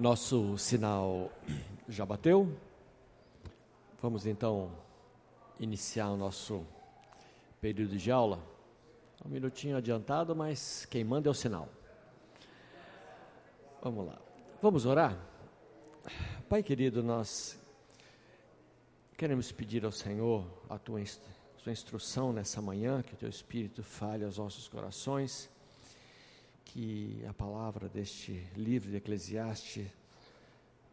Nosso sinal já bateu. Vamos então iniciar o nosso período de aula. Um minutinho adiantado, mas quem manda é o sinal. Vamos lá. Vamos orar? Pai querido, nós queremos pedir ao Senhor a tua, instrução nessa manhã, que o teu Espírito fale aos nossos corações que a palavra deste livro de Eclesiastes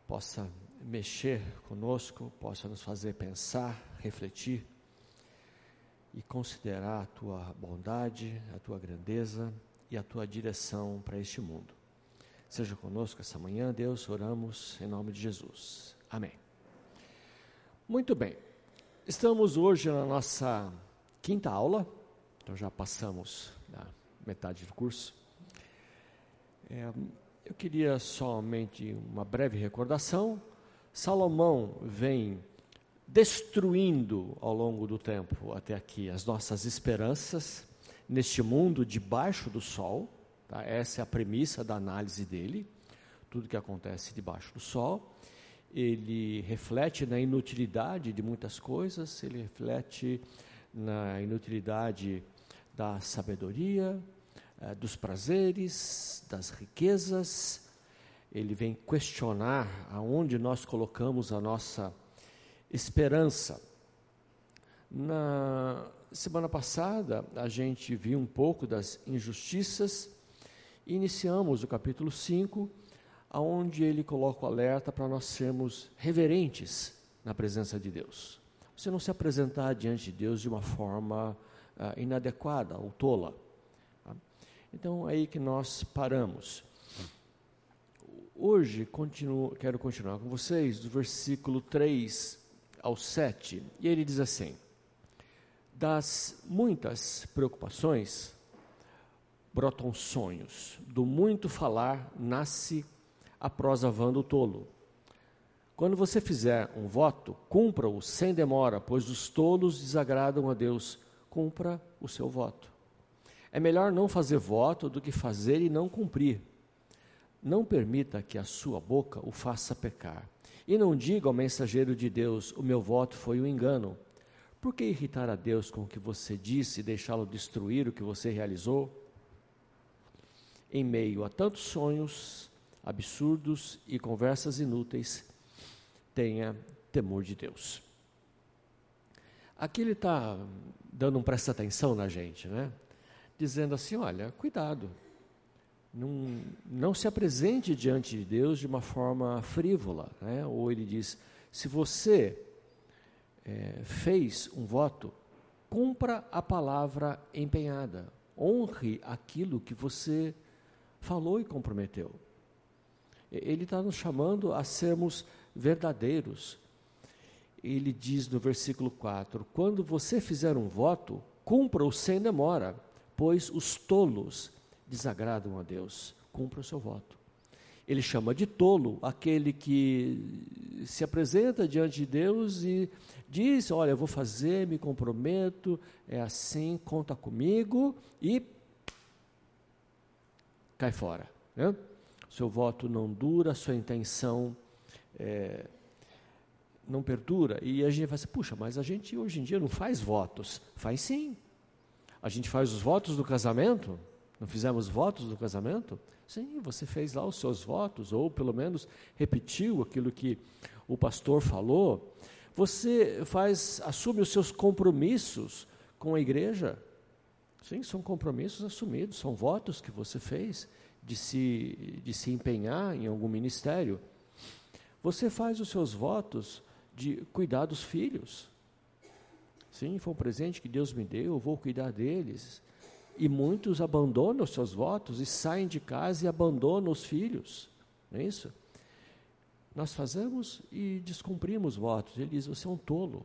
possa mexer conosco, possa nos fazer pensar, refletir e considerar a tua bondade, a tua grandeza e a tua direção para este mundo. Seja conosco essa manhã, Deus, oramos em nome de Jesus. Amém. Muito bem, estamos hoje na nossa quinta aula, então já passamos da metade do curso. É, eu queria somente uma breve recordação. Salomão vem destruindo ao longo do tempo até aqui as nossas esperanças neste mundo debaixo do sol. Tá? Essa é a premissa da análise dele. Tudo que acontece debaixo do sol. Ele reflete na inutilidade de muitas coisas, ele reflete na inutilidade da sabedoria, eh, dos prazeres, das riquezas. Ele vem questionar aonde nós colocamos a nossa esperança. Na semana passada, a gente viu um pouco das injustiças. Iniciamos o capítulo 5, aonde ele coloca o alerta para nós sermos reverentes na presença de Deus. Você não se apresentar diante de Deus de uma forma uh, inadequada ou tola. Então, é aí que nós paramos. Hoje, continuo, quero continuar com vocês do versículo 3 ao 7. E ele diz assim: Das muitas preocupações brotam sonhos, do muito falar nasce a prosa vã do tolo. Quando você fizer um voto, cumpra-o sem demora, pois os tolos desagradam a Deus. Cumpra o seu voto. É melhor não fazer voto do que fazer e não cumprir. Não permita que a sua boca o faça pecar. E não diga ao mensageiro de Deus: O meu voto foi um engano. Por que irritar a Deus com o que você disse e deixá-lo destruir o que você realizou? Em meio a tantos sonhos absurdos e conversas inúteis, tenha temor de Deus. Aqui ele está dando um presta atenção na gente, né? Dizendo assim: olha, cuidado, não, não se apresente diante de Deus de uma forma frívola. Né? Ou ele diz: se você é, fez um voto, cumpra a palavra empenhada, honre aquilo que você falou e comprometeu. Ele está nos chamando a sermos verdadeiros. Ele diz no versículo 4: quando você fizer um voto, cumpra-o sem demora pois os tolos desagradam a Deus. Cumpra o seu voto. Ele chama de tolo aquele que se apresenta diante de Deus e diz: Olha, eu vou fazer, me comprometo, é assim, conta comigo e cai fora. Né? Seu voto não dura, sua intenção é, não perdura. E a gente vai assim: puxa, mas a gente hoje em dia não faz votos. Faz sim. A gente faz os votos do casamento? Não fizemos votos do casamento? Sim, você fez lá os seus votos, ou pelo menos repetiu aquilo que o pastor falou. Você faz, assume os seus compromissos com a igreja. Sim, são compromissos assumidos, são votos que você fez de se, de se empenhar em algum ministério. Você faz os seus votos de cuidar dos filhos. Sim, foi um presente que Deus me deu, eu vou cuidar deles. E muitos abandonam os seus votos e saem de casa e abandonam os filhos. Não é isso? Nós fazemos e descumprimos votos. Ele diz: você é um tolo.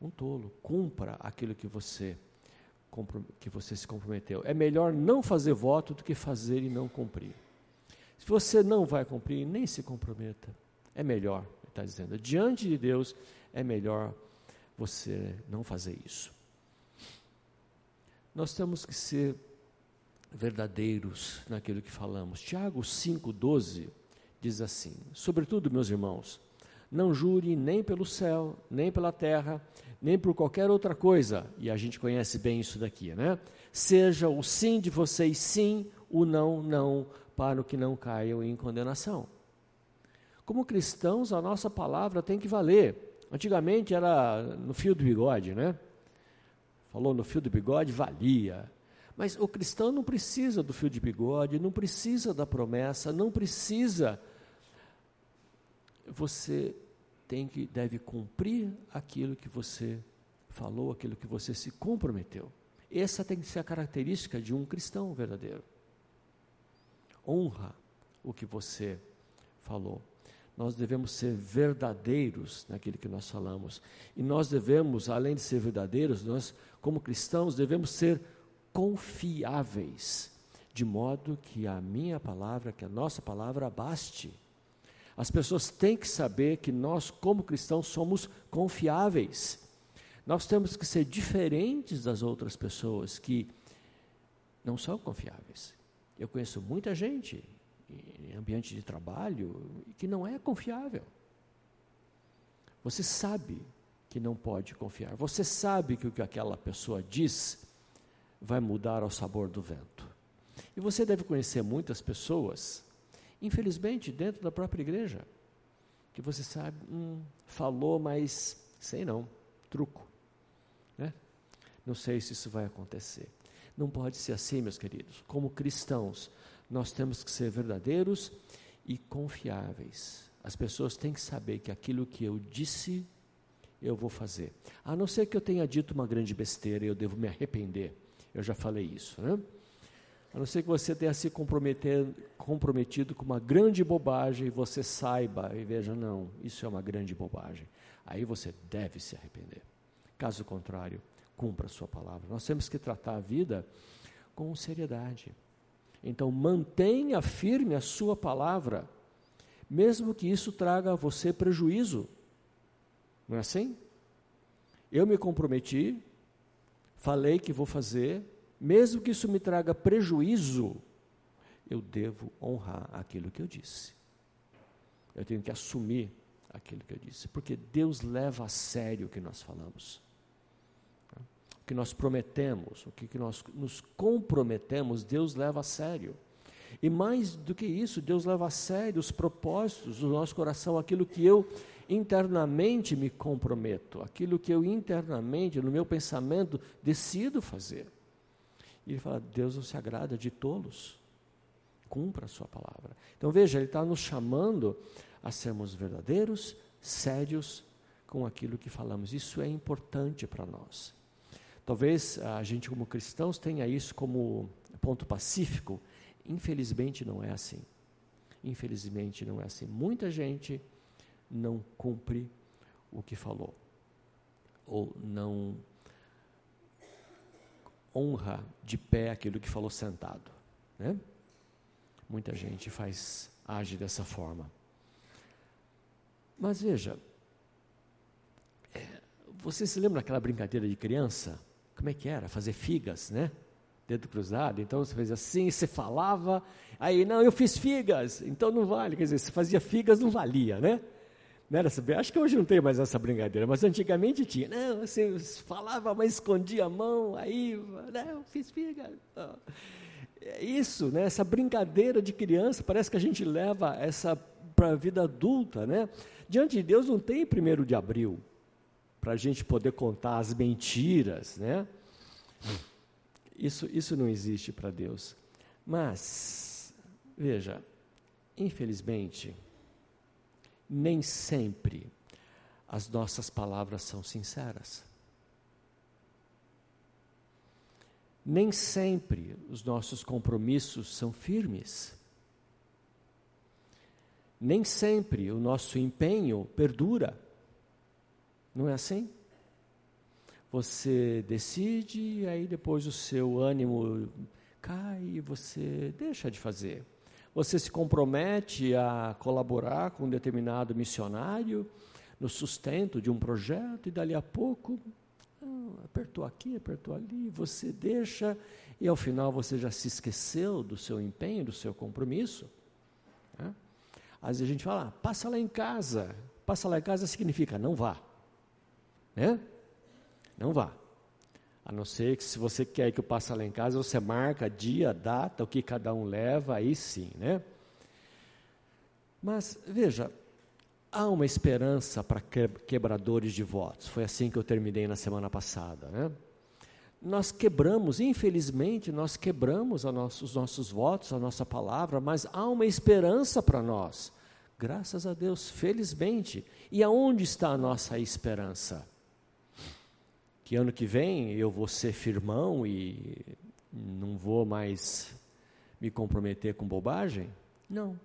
Um tolo. Cumpra aquilo que você que você se comprometeu. É melhor não fazer voto do que fazer e não cumprir. Se você não vai cumprir, nem se comprometa. É melhor, está dizendo. Diante de Deus, é melhor você não fazer isso. Nós temos que ser verdadeiros naquilo que falamos. Tiago 5,12 diz assim: Sobretudo, meus irmãos, não jure nem pelo céu, nem pela terra, nem por qualquer outra coisa, e a gente conhece bem isso daqui, né? Seja o sim de vocês sim, o não, não, para que não caiam em condenação. Como cristãos, a nossa palavra tem que valer. Antigamente era no fio do bigode, né? Falou no fio do bigode, valia. Mas o cristão não precisa do fio de bigode, não precisa da promessa, não precisa. Você tem que deve cumprir aquilo que você falou, aquilo que você se comprometeu. Essa tem que ser a característica de um cristão verdadeiro. Honra o que você falou. Nós devemos ser verdadeiros naquilo que nós falamos. E nós devemos, além de ser verdadeiros, nós, como cristãos, devemos ser confiáveis, de modo que a minha palavra, que a nossa palavra baste. As pessoas têm que saber que nós, como cristãos, somos confiáveis. Nós temos que ser diferentes das outras pessoas que não são confiáveis. Eu conheço muita gente ambiente de trabalho que não é confiável. Você sabe que não pode confiar. Você sabe que o que aquela pessoa diz vai mudar ao sabor do vento. E você deve conhecer muitas pessoas, infelizmente, dentro da própria igreja, que você sabe, hum, falou, mas sei não, truco. Né? Não sei se isso vai acontecer. Não pode ser assim, meus queridos. Como cristãos, nós temos que ser verdadeiros e confiáveis. As pessoas têm que saber que aquilo que eu disse, eu vou fazer. A não ser que eu tenha dito uma grande besteira e eu devo me arrepender. Eu já falei isso, né? A não ser que você tenha se comprometido com uma grande bobagem e você saiba e veja, não, isso é uma grande bobagem. Aí você deve se arrepender. Caso contrário, cumpra a sua palavra. Nós temos que tratar a vida com seriedade. Então, mantenha firme a sua palavra, mesmo que isso traga a você prejuízo. Não é assim? Eu me comprometi, falei que vou fazer, mesmo que isso me traga prejuízo, eu devo honrar aquilo que eu disse. Eu tenho que assumir aquilo que eu disse, porque Deus leva a sério o que nós falamos que nós prometemos, o que, que nós nos comprometemos, Deus leva a sério. E mais do que isso, Deus leva a sério os propósitos do nosso coração, aquilo que eu internamente me comprometo, aquilo que eu internamente, no meu pensamento, decido fazer. E ele fala: Deus não se agrada de tolos, cumpra a sua palavra. Então veja, ele está nos chamando a sermos verdadeiros, sérios com aquilo que falamos. Isso é importante para nós. Talvez a gente, como cristãos, tenha isso como ponto pacífico. Infelizmente, não é assim. Infelizmente, não é assim. Muita gente não cumpre o que falou, ou não honra de pé aquilo que falou sentado. Né? Muita gente faz, age dessa forma. Mas veja, é, você se lembra daquela brincadeira de criança? Como é que era? Fazer figas, né? Dedo cruzado. Então você fazia assim, você falava, aí, não, eu fiz figas, então não vale. Quer dizer, você fazia figas, não valia, né? Não era saber, acho que hoje não tem mais essa brincadeira, mas antigamente tinha. Não, você falava, mas escondia a mão, aí, não, eu fiz figas. É isso, né? Essa brincadeira de criança, parece que a gente leva essa para a vida adulta, né? Diante de Deus não tem primeiro de abril para a gente poder contar as mentiras, né? Isso, isso não existe para Deus. Mas, veja, infelizmente, nem sempre as nossas palavras são sinceras. Nem sempre os nossos compromissos são firmes. Nem sempre o nosso empenho perdura. Não é assim? Você decide, e aí depois o seu ânimo cai e você deixa de fazer. Você se compromete a colaborar com um determinado missionário no sustento de um projeto e dali a pouco ah, apertou aqui, apertou ali, você deixa e ao final você já se esqueceu do seu empenho, do seu compromisso. Né? Às vezes a gente fala, ah, passa lá em casa. Passa lá em casa significa não vá. Né? Não vá. A não ser que se você quer que eu passe lá em casa, você marca dia, data, o que cada um leva, aí sim, né? Mas veja, há uma esperança para quebradores de votos. Foi assim que eu terminei na semana passada, né? Nós quebramos, infelizmente, nós quebramos nosso, os nossos votos, a nossa palavra, mas há uma esperança para nós. Graças a Deus, felizmente. E aonde está a nossa esperança? Que ano que vem eu vou ser firmão e não vou mais me comprometer com bobagem? Não.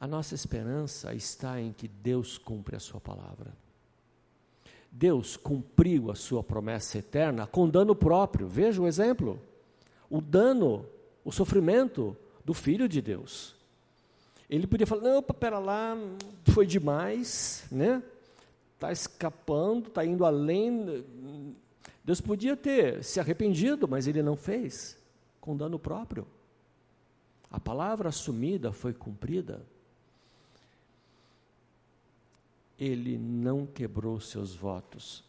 A nossa esperança está em que Deus cumpre a sua palavra. Deus cumpriu a sua promessa eterna com dano próprio. Veja o exemplo. O dano, o sofrimento do Filho de Deus. Ele podia falar: não, pera lá, foi demais, né? Está escapando, está indo além. Deus podia ter se arrependido, mas ele não fez, com dano próprio. A palavra assumida foi cumprida. Ele não quebrou seus votos.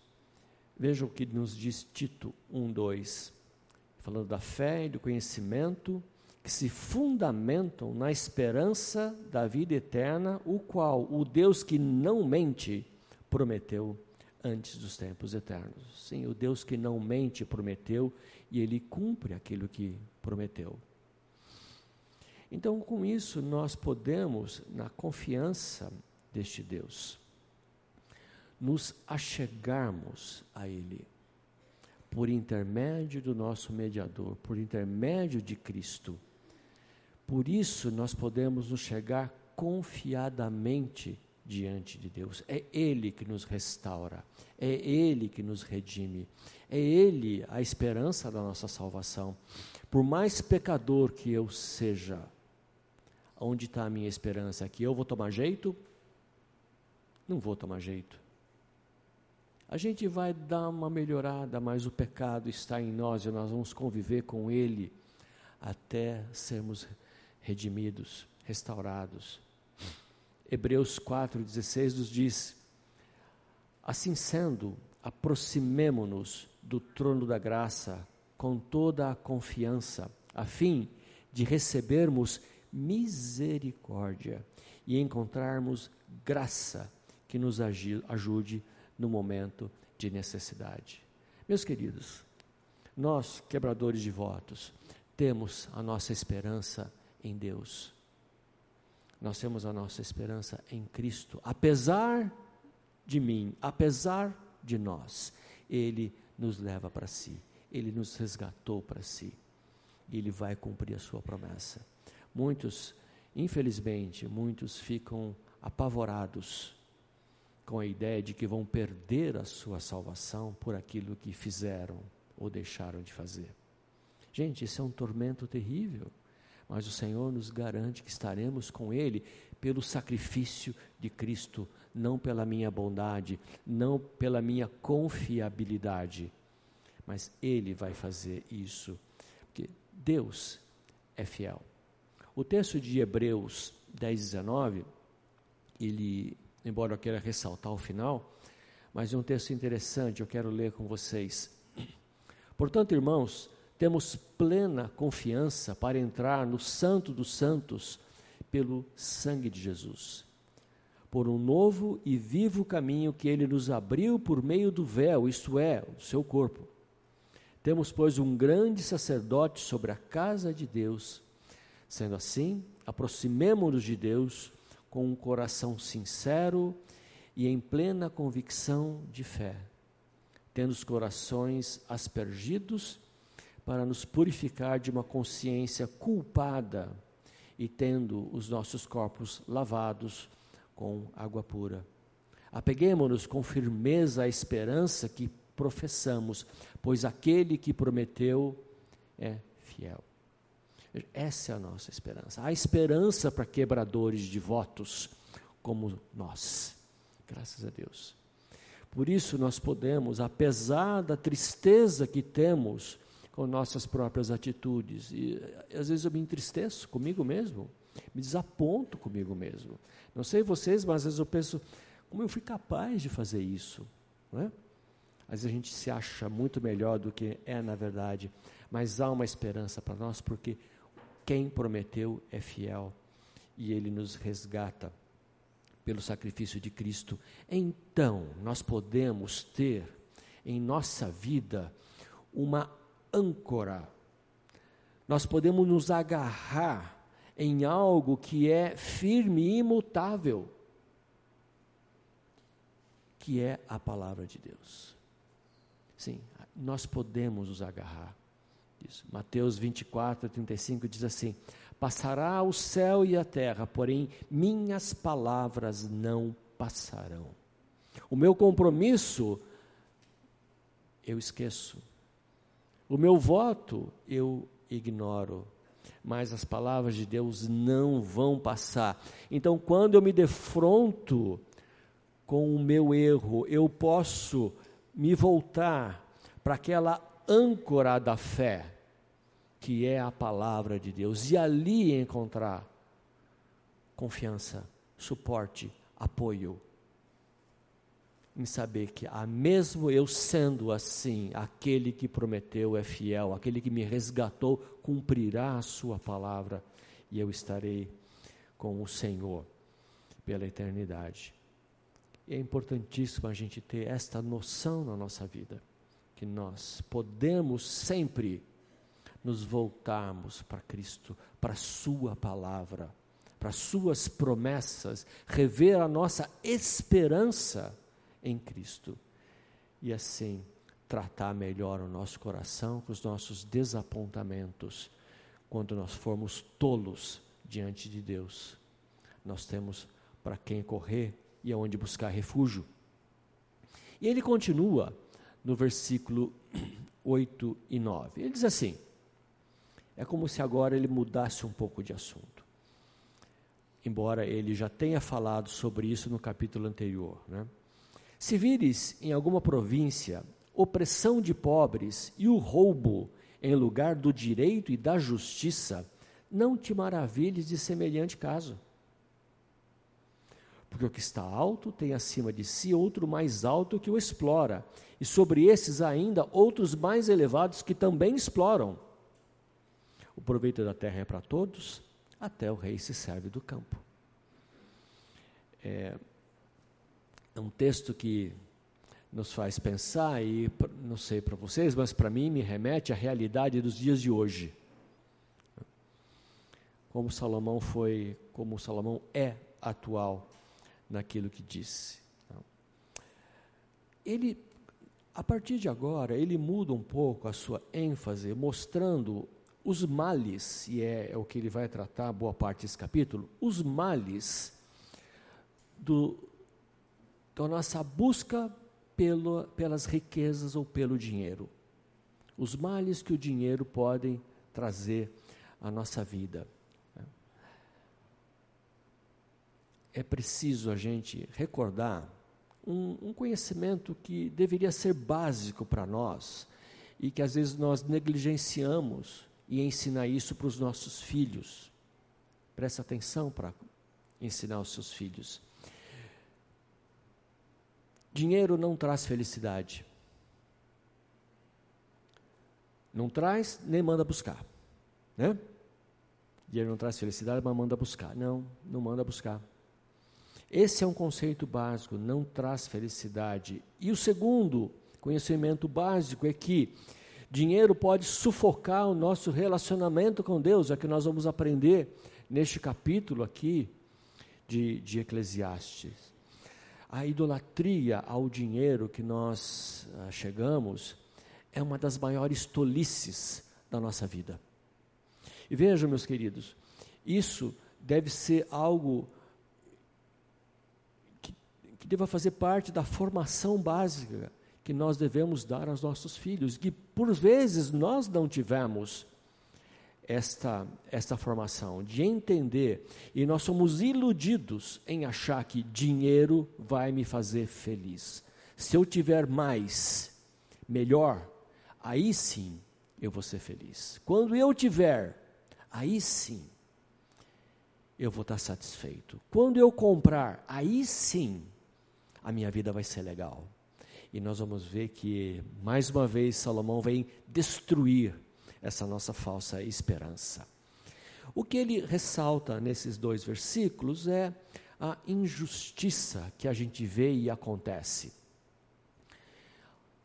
Veja o que nos diz Tito 1:2, falando da fé e do conhecimento que se fundamentam na esperança da vida eterna, o qual o Deus que não mente prometeu antes dos tempos eternos. Sim, o Deus que não mente prometeu e ele cumpre aquilo que prometeu. Então, com isso, nós podemos, na confiança deste Deus, nos achegarmos a Ele, por intermédio do nosso mediador, por intermédio de Cristo por isso nós podemos nos chegar confiadamente diante de Deus. É Ele que nos restaura, é Ele que nos redime, é Ele a esperança da nossa salvação. Por mais pecador que eu seja, onde está a minha esperança? Que eu vou tomar jeito? Não vou tomar jeito. A gente vai dar uma melhorada, mas o pecado está em nós e nós vamos conviver com ele até sermos redimidos, restaurados. Hebreus 4,16 nos diz: Assim sendo, aproximemo-nos do trono da graça com toda a confiança, a fim de recebermos misericórdia e encontrarmos graça que nos ajude no momento de necessidade. Meus queridos, nós, quebradores de votos, temos a nossa esperança em Deus. Nós temos a nossa esperança em Cristo, apesar de mim, apesar de nós, Ele nos leva para si, Ele nos resgatou para si, e Ele vai cumprir a sua promessa. Muitos, infelizmente, muitos ficam apavorados com a ideia de que vão perder a sua salvação por aquilo que fizeram ou deixaram de fazer. Gente, isso é um tormento terrível mas o Senhor nos garante que estaremos com Ele pelo sacrifício de Cristo, não pela minha bondade, não pela minha confiabilidade, mas Ele vai fazer isso, porque Deus é fiel. O texto de Hebreus 10, 19, ele, embora eu queira ressaltar o final, mas é um texto interessante, eu quero ler com vocês. Portanto, irmãos, temos plena confiança para entrar no Santo dos Santos pelo sangue de Jesus. Por um novo e vivo caminho que ele nos abriu por meio do véu, isto é, o seu corpo. Temos, pois, um grande sacerdote sobre a casa de Deus. Sendo assim, aproximemo-nos de Deus com um coração sincero e em plena convicção de fé, tendo os corações aspergidos para nos purificar de uma consciência culpada e tendo os nossos corpos lavados com água pura. Apeguemos-nos com firmeza à esperança que professamos, pois aquele que prometeu é fiel. Essa é a nossa esperança. Há esperança para quebradores de votos como nós. Graças a Deus. Por isso nós podemos, apesar da tristeza que temos, com nossas próprias atitudes. E às vezes eu me entristeço comigo mesmo, me desaponto comigo mesmo. Não sei vocês, mas às vezes eu penso, como eu fui capaz de fazer isso? Não é? Às vezes a gente se acha muito melhor do que é na verdade, mas há uma esperança para nós, porque quem prometeu é fiel e ele nos resgata pelo sacrifício de Cristo. Então, nós podemos ter em nossa vida uma âncora. Nós podemos nos agarrar em algo que é firme e imutável, que é a palavra de Deus. Sim, nós podemos nos agarrar. Isso. Mateus 24, 35 diz assim: Passará o céu e a terra, porém minhas palavras não passarão. O meu compromisso eu esqueço. O meu voto eu ignoro. Mas as palavras de Deus não vão passar. Então, quando eu me defronto com o meu erro, eu posso me voltar para aquela âncora da fé, que é a palavra de Deus, e ali encontrar confiança, suporte, apoio em saber que, ah, mesmo eu sendo assim, aquele que prometeu é fiel, aquele que me resgatou cumprirá a sua palavra e eu estarei com o Senhor pela eternidade. E é importantíssimo a gente ter esta noção na nossa vida, que nós podemos sempre nos voltarmos para Cristo, para a Sua palavra, para Suas promessas, rever a nossa esperança em Cristo. E assim tratar melhor o nosso coração com os nossos desapontamentos, quando nós formos tolos diante de Deus. Nós temos para quem correr e aonde buscar refúgio. E ele continua no versículo 8 e 9. Ele diz assim: é como se agora ele mudasse um pouco de assunto. Embora ele já tenha falado sobre isso no capítulo anterior, né? Se vires em alguma província opressão de pobres e o roubo em lugar do direito e da justiça, não te maravilhes de semelhante caso. Porque o que está alto tem acima de si outro mais alto que o explora, e sobre esses ainda outros mais elevados que também exploram. O proveito da terra é para todos, até o rei se serve do campo. É, é um texto que nos faz pensar, e não sei para vocês, mas para mim me remete à realidade dos dias de hoje. Como Salomão foi, como Salomão é atual naquilo que disse. Ele, a partir de agora, ele muda um pouco a sua ênfase, mostrando os males, e é, é o que ele vai tratar boa parte desse capítulo, os males do, então, nossa busca pelo, pelas riquezas ou pelo dinheiro. Os males que o dinheiro pode trazer à nossa vida. É preciso a gente recordar um, um conhecimento que deveria ser básico para nós e que às vezes nós negligenciamos e ensinar isso para os nossos filhos. Presta atenção para ensinar os seus filhos. Dinheiro não traz felicidade. Não traz, nem manda buscar. Né? Dinheiro não traz felicidade, mas manda buscar. Não, não manda buscar. Esse é um conceito básico, não traz felicidade. E o segundo conhecimento básico é que dinheiro pode sufocar o nosso relacionamento com Deus, é que nós vamos aprender neste capítulo aqui de, de Eclesiastes a idolatria ao dinheiro que nós ah, chegamos é uma das maiores tolices da nossa vida. E vejam, meus queridos, isso deve ser algo que, que deva fazer parte da formação básica que nós devemos dar aos nossos filhos, que por vezes nós não tivemos esta, esta formação, de entender, e nós somos iludidos em achar que dinheiro vai me fazer feliz. Se eu tiver mais, melhor, aí sim eu vou ser feliz. Quando eu tiver, aí sim eu vou estar satisfeito. Quando eu comprar, aí sim a minha vida vai ser legal. E nós vamos ver que, mais uma vez, Salomão vem destruir essa nossa falsa esperança. O que ele ressalta nesses dois versículos é a injustiça que a gente vê e acontece.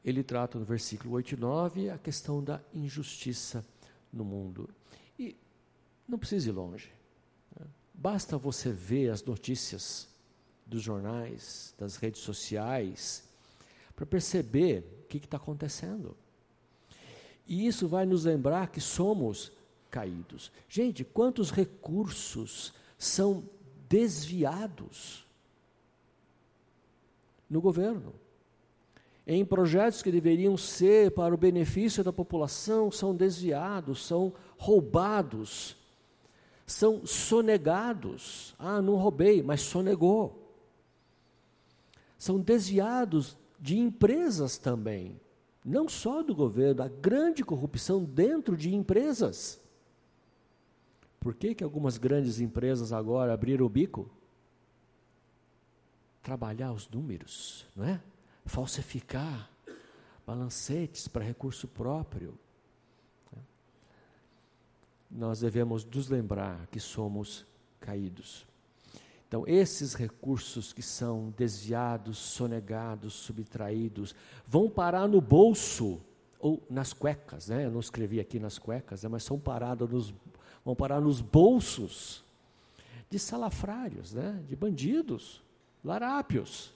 Ele trata no versículo 8 e 9 a questão da injustiça no mundo. E não precisa ir longe. Né? Basta você ver as notícias dos jornais, das redes sociais, para perceber o que está acontecendo. E isso vai nos lembrar que somos caídos. Gente, quantos recursos são desviados no governo? Em projetos que deveriam ser para o benefício da população, são desviados, são roubados, são sonegados. Ah, não roubei, mas sonegou. São desviados de empresas também, não só do governo, a grande corrupção dentro de empresas. Por que, que algumas grandes empresas agora abriram o bico? Trabalhar os números, não é? Falsificar balancetes para recurso próprio. Nós devemos nos lembrar que somos caídos. Então, esses recursos que são desviados, sonegados, subtraídos, vão parar no bolso ou nas cuecas, né? Eu não escrevi aqui nas cuecas, né? mas são parados nos vão parar nos bolsos de salafrários, né? de bandidos, larápios,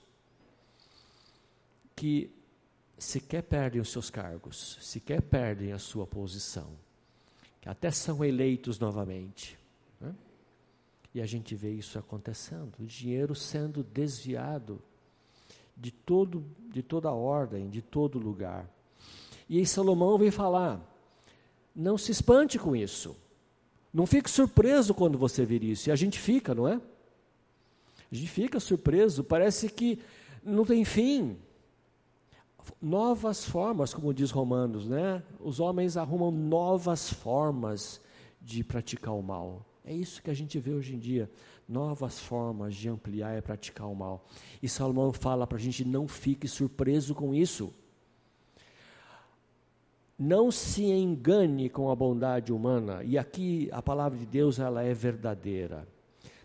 que sequer perdem os seus cargos, sequer perdem a sua posição, que até são eleitos novamente. Né? E a gente vê isso acontecendo, o dinheiro sendo desviado de, todo, de toda ordem, de todo lugar. E aí Salomão vem falar: não se espante com isso. Não fique surpreso quando você vir isso. E a gente fica, não é? A gente fica surpreso, parece que não tem fim. Novas formas, como diz Romanos, né? Os homens arrumam novas formas de praticar o mal. É isso que a gente vê hoje em dia, novas formas de ampliar e praticar o mal. E Salomão fala para a gente não fique surpreso com isso. Não se engane com a bondade humana, e aqui a palavra de Deus ela é verdadeira.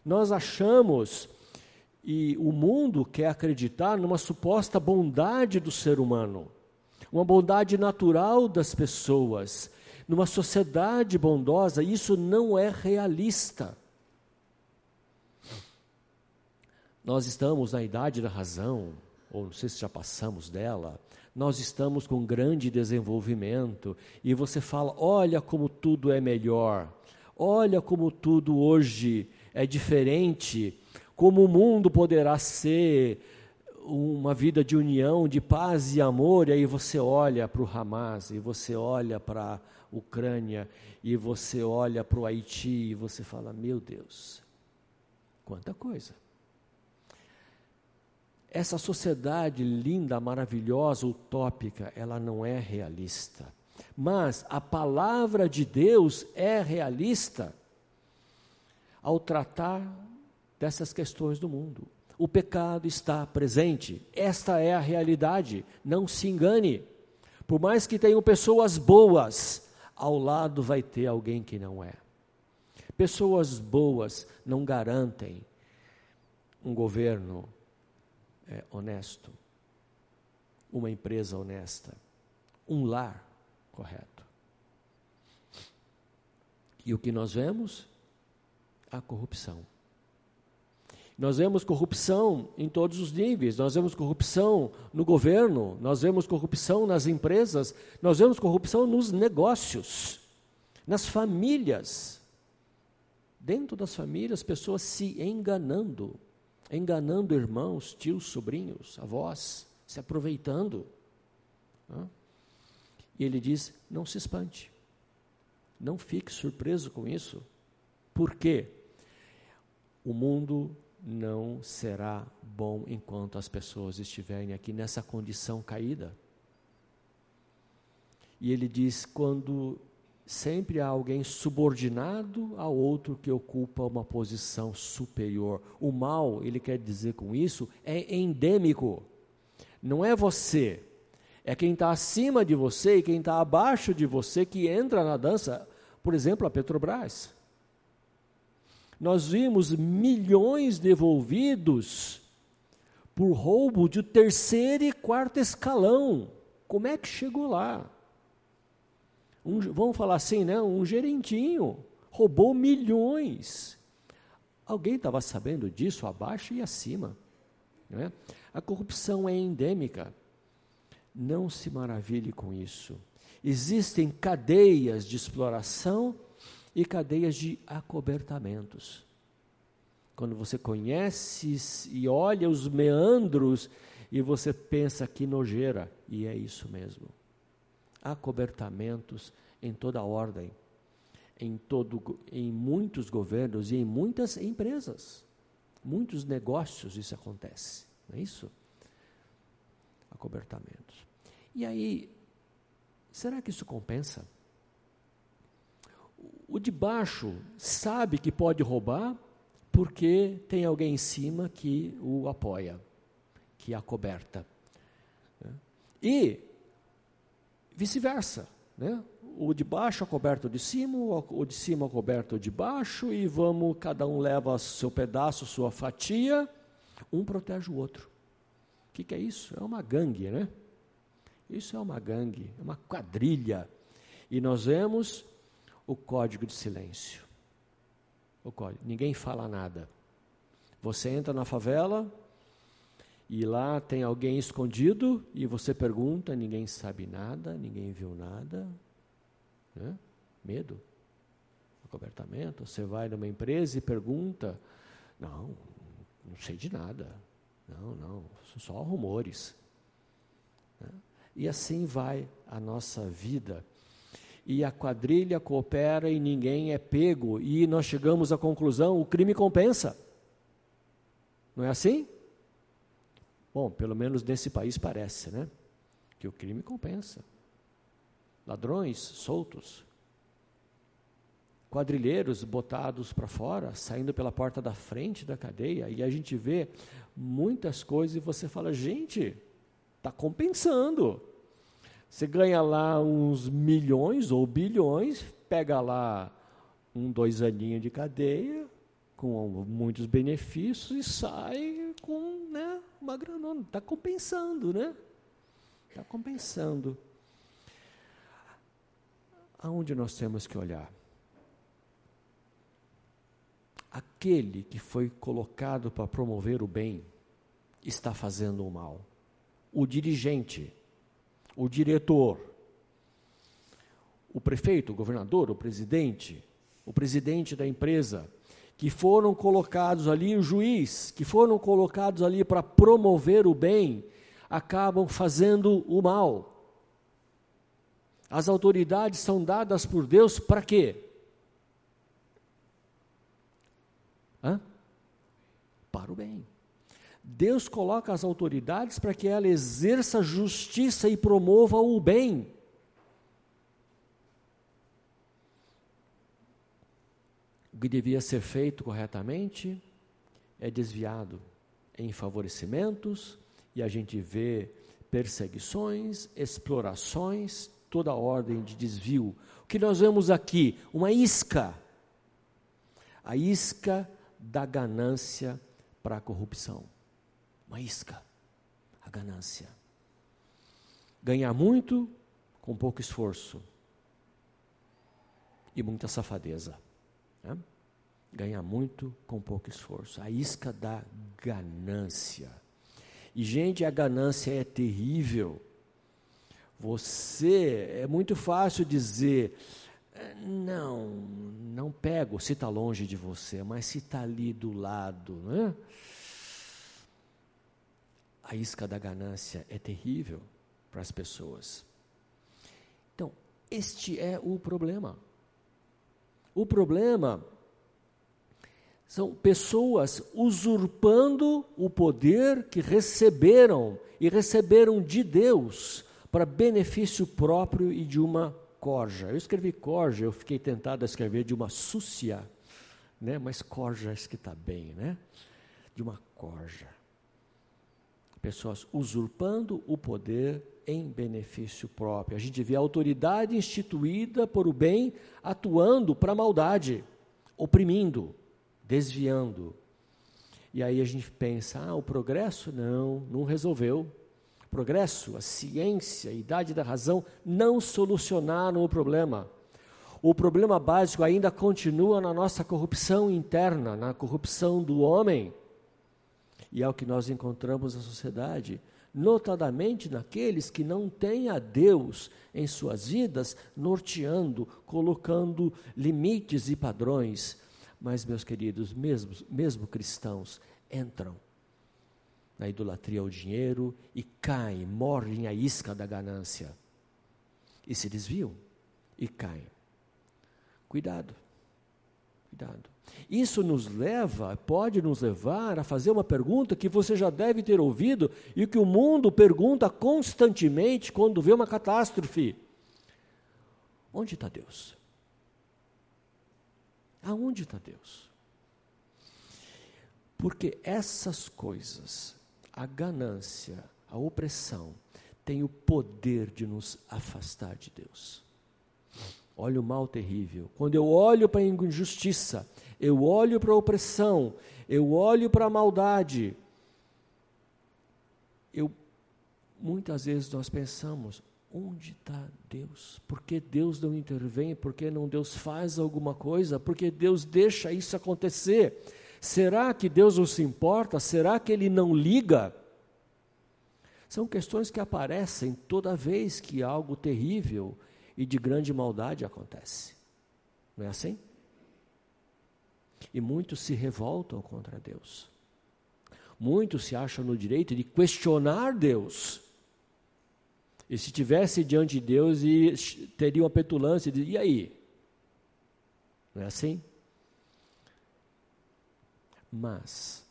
Nós achamos e o mundo quer acreditar numa suposta bondade do ser humano, uma bondade natural das pessoas, numa sociedade bondosa, isso não é realista. Nós estamos na idade da razão, ou não sei se já passamos dela, nós estamos com grande desenvolvimento e você fala: olha como tudo é melhor, olha como tudo hoje é diferente, como o mundo poderá ser uma vida de união, de paz e amor, e aí você olha para o Hamas, e você olha para Ucrânia, e você olha para o Haiti, e você fala: meu Deus, quanta coisa essa sociedade linda, maravilhosa, utópica, ela não é realista. Mas a palavra de Deus é realista ao tratar dessas questões do mundo. O pecado está presente, esta é a realidade, não se engane. Por mais que tenham pessoas boas, ao lado vai ter alguém que não é. Pessoas boas não garantem um governo é, honesto, uma empresa honesta, um lar correto. E o que nós vemos? A corrupção. Nós vemos corrupção em todos os níveis, nós vemos corrupção no governo, nós vemos corrupção nas empresas, nós vemos corrupção nos negócios, nas famílias. Dentro das famílias, pessoas se enganando enganando irmãos, tios, sobrinhos, avós, se aproveitando. E ele diz: não se espante, não fique surpreso com isso, porque o mundo não será bom enquanto as pessoas estiverem aqui nessa condição caída. E ele diz: quando sempre há alguém subordinado a outro que ocupa uma posição superior. O mal, ele quer dizer com isso, é endêmico. Não é você, é quem está acima de você e quem está abaixo de você que entra na dança. Por exemplo, a Petrobras. Nós vimos milhões devolvidos por roubo de terceiro e quarto escalão. Como é que chegou lá? um, vamos falar assim, né? Um gerentinho roubou milhões. Alguém estava sabendo disso abaixo e acima. Né? A corrupção é endêmica. Não se maravilhe com isso. Existem cadeias de exploração e cadeias de acobertamentos. Quando você conhece e olha os meandros e você pensa que nojeira, e é isso mesmo acobertamentos em toda ordem, em, todo, em muitos governos e em muitas empresas. Muitos negócios isso acontece, não é isso? Acobertamentos. E aí, será que isso compensa? O de baixo sabe que pode roubar porque tem alguém em cima que o apoia, que acoberta. Né? E vice-versa. Né? O de baixo é coberto de cima, o de cima é coberto de baixo, e vamos, cada um leva seu pedaço, sua fatia, um protege o outro. O que, que é isso? É uma gangue, né? Isso é uma gangue, é uma quadrilha. E nós vemos o código de silêncio. O código. Ninguém fala nada. Você entra na favela, e lá tem alguém escondido e você pergunta, ninguém sabe nada, ninguém viu nada. Né? Medo. Acobertamento. Você vai numa empresa e pergunta, não, não sei de nada. Não, não, só rumores. Né? E assim vai a nossa vida. E a quadrilha coopera e ninguém é pego. E nós chegamos à conclusão: o crime compensa. Não é assim? Bom, pelo menos nesse país parece, né? Que o crime compensa. Ladrões soltos, quadrilheiros botados para fora, saindo pela porta da frente da cadeia, e a gente vê muitas coisas e você fala, gente, está compensando. Você ganha lá uns milhões ou bilhões, pega lá um, dois aninhos de cadeia, com muitos benefícios e sai com né, uma granona. Está compensando, né? Está compensando. Aonde nós temos que olhar? Aquele que foi colocado para promover o bem está fazendo o mal. O dirigente, o diretor, o prefeito, o governador, o presidente, o presidente da empresa, que foram colocados ali, o juiz, que foram colocados ali para promover o bem, acabam fazendo o mal. As autoridades são dadas por Deus para quê? Hã? Para o bem. Deus coloca as autoridades para que ela exerça justiça e promova o bem. o que devia ser feito corretamente é desviado em favorecimentos e a gente vê perseguições, explorações, toda ordem de desvio. O que nós vemos aqui? Uma isca. A isca da ganância para a corrupção. Uma isca. A ganância. Ganhar muito com pouco esforço. E muita safadeza. Né? Ganhar muito com pouco esforço. A isca da ganância. E, gente, a ganância é terrível. Você, é muito fácil dizer, é, não, não pego se está longe de você, mas se está ali do lado, né? A isca da ganância é terrível para as pessoas. Então, este é o problema. O problema são pessoas usurpando o poder que receberam e receberam de Deus para benefício próprio e de uma corja. Eu escrevi corja, eu fiquei tentado a escrever de uma súcia, né? mas corja acho que está bem, né? De uma corja. Pessoas usurpando o poder em benefício próprio. A gente vê a autoridade instituída por o bem atuando para a maldade, oprimindo, desviando. E aí a gente pensa, ah, o progresso não, não resolveu progresso, a ciência, a idade da razão não solucionaram o problema. O problema básico ainda continua na nossa corrupção interna, na corrupção do homem. E é o que nós encontramos na sociedade, notadamente naqueles que não têm a Deus em suas vidas, norteando, colocando limites e padrões. Mas, meus queridos, mesmo, mesmo cristãos, entram na idolatria ao dinheiro e caem, mordem a isca da ganância. E se desviam e caem. Cuidado. Cuidado. Isso nos leva, pode nos levar a fazer uma pergunta que você já deve ter ouvido e que o mundo pergunta constantemente quando vê uma catástrofe: Onde está Deus? Aonde está Deus? Porque essas coisas a ganância, a opressão, tem o poder de nos afastar de Deus. Olha o mal terrível. Quando eu olho para a injustiça, eu olho para a opressão, eu olho para a maldade, eu muitas vezes nós pensamos, onde está Deus? Por que Deus não intervém? Por que não Deus faz alguma coisa? Por que Deus deixa isso acontecer? Será que Deus não se importa? Será que Ele não liga? São questões que aparecem toda vez que algo terrível e de grande maldade acontece. Não é assim? E muitos se revoltam contra Deus. Muitos se acham no direito de questionar Deus. E se tivesse diante de Deus, e teria uma petulância de, e aí? Não é assim? Mas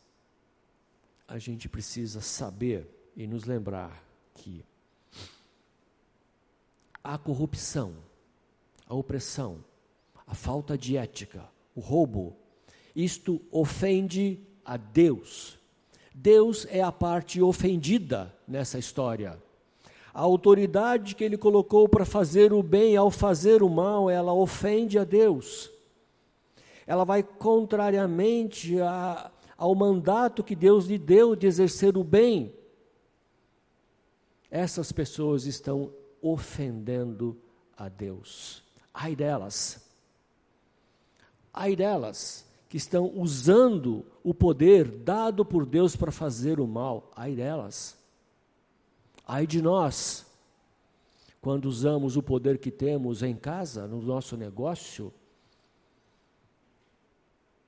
a gente precisa saber e nos lembrar que a corrupção, a opressão, a falta de ética, o roubo, isto ofende a Deus. Deus é a parte ofendida nessa história. A autoridade que ele colocou para fazer o bem ao fazer o mal, ela ofende a Deus ela vai contrariamente a, ao mandato que Deus lhe deu de exercer o bem. Essas pessoas estão ofendendo a Deus. Ai delas. Ai delas que estão usando o poder dado por Deus para fazer o mal. Ai delas. Ai de nós, quando usamos o poder que temos em casa, no nosso negócio,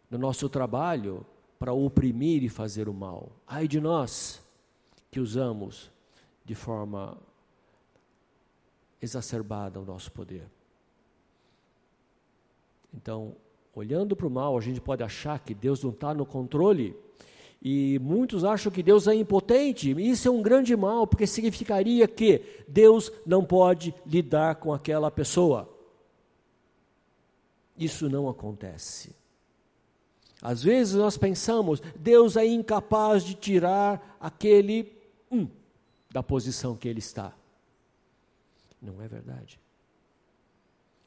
no nosso trabalho para oprimir e fazer o mal. Ai de nós que usamos de forma exacerbada o nosso poder. Então, olhando para o mal, a gente pode achar que Deus não está no controle. E muitos acham que Deus é impotente. Isso é um grande mal, porque significaria que Deus não pode lidar com aquela pessoa. Isso não acontece. Às vezes nós pensamos, Deus é incapaz de tirar aquele um da posição que ele está. Não é verdade.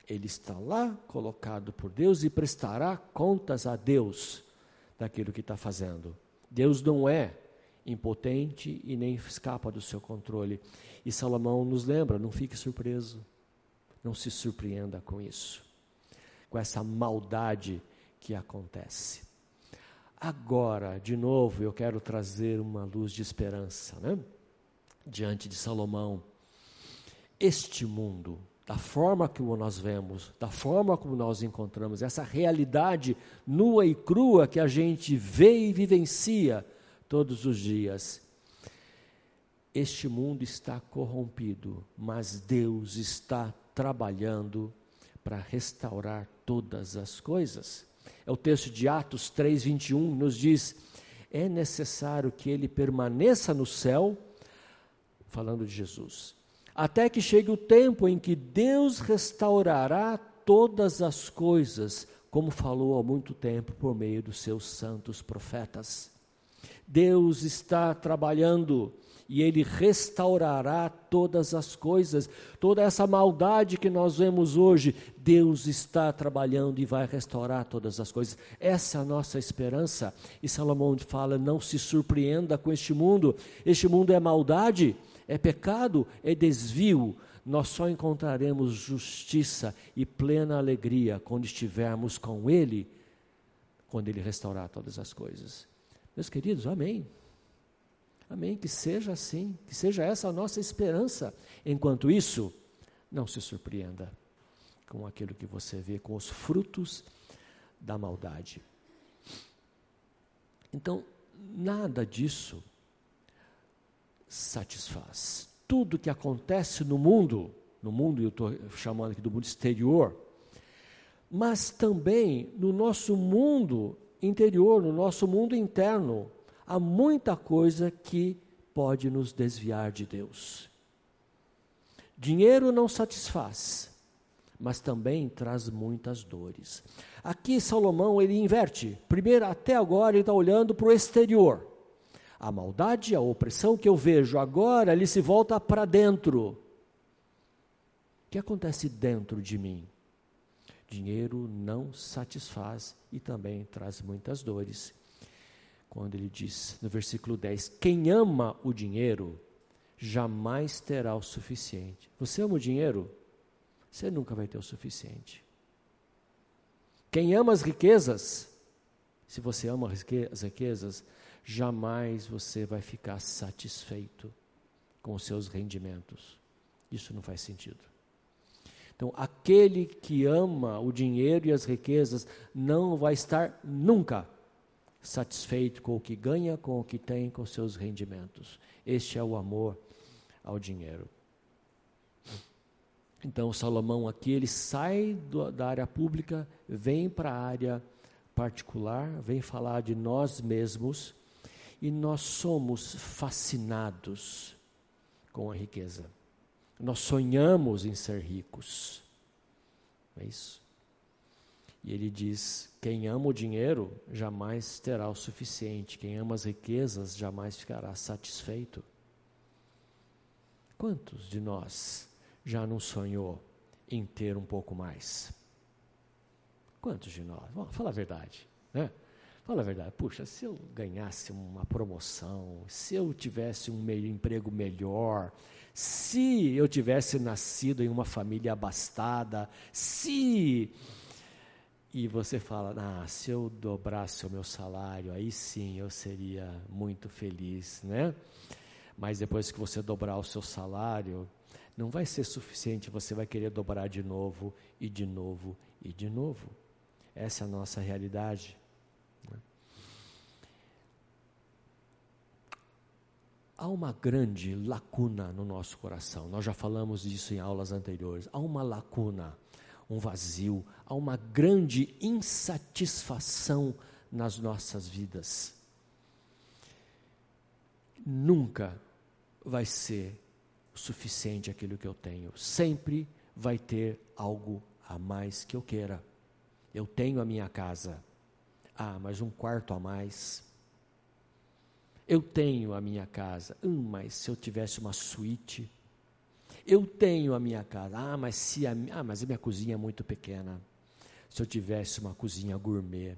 Ele está lá colocado por Deus e prestará contas a Deus daquilo que está fazendo. Deus não é impotente e nem escapa do seu controle. E Salomão nos lembra: não fique surpreso, não se surpreenda com isso, com essa maldade que acontece. Agora, de novo, eu quero trazer uma luz de esperança, né? Diante de Salomão. Este mundo, da forma como nós vemos, da forma como nós encontramos, essa realidade nua e crua que a gente vê e vivencia todos os dias. Este mundo está corrompido, mas Deus está trabalhando para restaurar todas as coisas. É o texto de Atos 3, 21, nos diz: é necessário que ele permaneça no céu, falando de Jesus, até que chegue o tempo em que Deus restaurará todas as coisas, como falou há muito tempo por meio dos seus santos profetas. Deus está trabalhando e Ele restaurará todas as coisas. Toda essa maldade que nós vemos hoje, Deus está trabalhando e vai restaurar todas as coisas. Essa é a nossa esperança. E Salomão fala: não se surpreenda com este mundo. Este mundo é maldade, é pecado, é desvio. Nós só encontraremos justiça e plena alegria quando estivermos com Ele, quando Ele restaurar todas as coisas. Meus queridos, amém. Amém. Que seja assim, que seja essa a nossa esperança. Enquanto isso, não se surpreenda com aquilo que você vê, com os frutos da maldade. Então, nada disso satisfaz. Tudo que acontece no mundo, no mundo, eu estou chamando aqui do mundo exterior, mas também no nosso mundo interior, no nosso mundo interno, há muita coisa que pode nos desviar de Deus. Dinheiro não satisfaz, mas também traz muitas dores. Aqui Salomão ele inverte. Primeiro, até agora ele está olhando para o exterior. A maldade, a opressão que eu vejo agora, ele se volta para dentro. O que acontece dentro de mim? Dinheiro não satisfaz e também traz muitas dores quando ele diz no versículo 10: Quem ama o dinheiro jamais terá o suficiente. Você ama o dinheiro? Você nunca vai ter o suficiente. Quem ama as riquezas, se você ama as riquezas, jamais você vai ficar satisfeito com os seus rendimentos. Isso não faz sentido. Então, aquele que ama o dinheiro e as riquezas não vai estar nunca satisfeito com o que ganha, com o que tem, com seus rendimentos. Este é o amor ao dinheiro. Então, Salomão aqui, ele sai do, da área pública, vem para a área particular, vem falar de nós mesmos, e nós somos fascinados com a riqueza. Nós sonhamos em ser ricos. É isso. E ele diz: quem ama o dinheiro jamais terá o suficiente, quem ama as riquezas jamais ficará satisfeito. Quantos de nós já não sonhou em ter um pouco mais? Quantos de nós? Bom, fala a verdade, né? Fala a verdade. Puxa, se eu ganhasse uma promoção, se eu tivesse um meio emprego melhor, se eu tivesse nascido em uma família abastada, se e você fala, ah, se eu dobrasse o meu salário, aí sim eu seria muito feliz, né? Mas depois que você dobrar o seu salário, não vai ser suficiente, você vai querer dobrar de novo, e de novo, e de novo. Essa é a nossa realidade. Há uma grande lacuna no nosso coração, nós já falamos disso em aulas anteriores. Há uma lacuna um vazio, há uma grande insatisfação nas nossas vidas. Nunca vai ser suficiente aquilo que eu tenho. Sempre vai ter algo a mais que eu queira. Eu tenho a minha casa. Ah, mas um quarto a mais. Eu tenho a minha casa. Hum, mas se eu tivesse uma suíte eu tenho a minha casa. Ah, mas se a, ah, mas a minha cozinha é muito pequena. Se eu tivesse uma cozinha gourmet.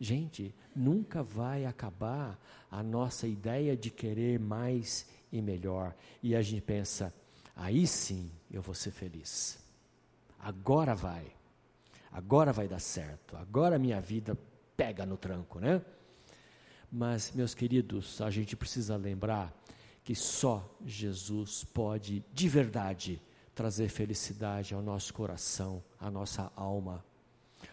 Gente, nunca vai acabar a nossa ideia de querer mais e melhor. E a gente pensa, aí sim eu vou ser feliz. Agora vai. Agora vai dar certo. Agora minha vida pega no tranco, né? Mas, meus queridos, a gente precisa lembrar que só Jesus pode de verdade trazer felicidade ao nosso coração, à nossa alma.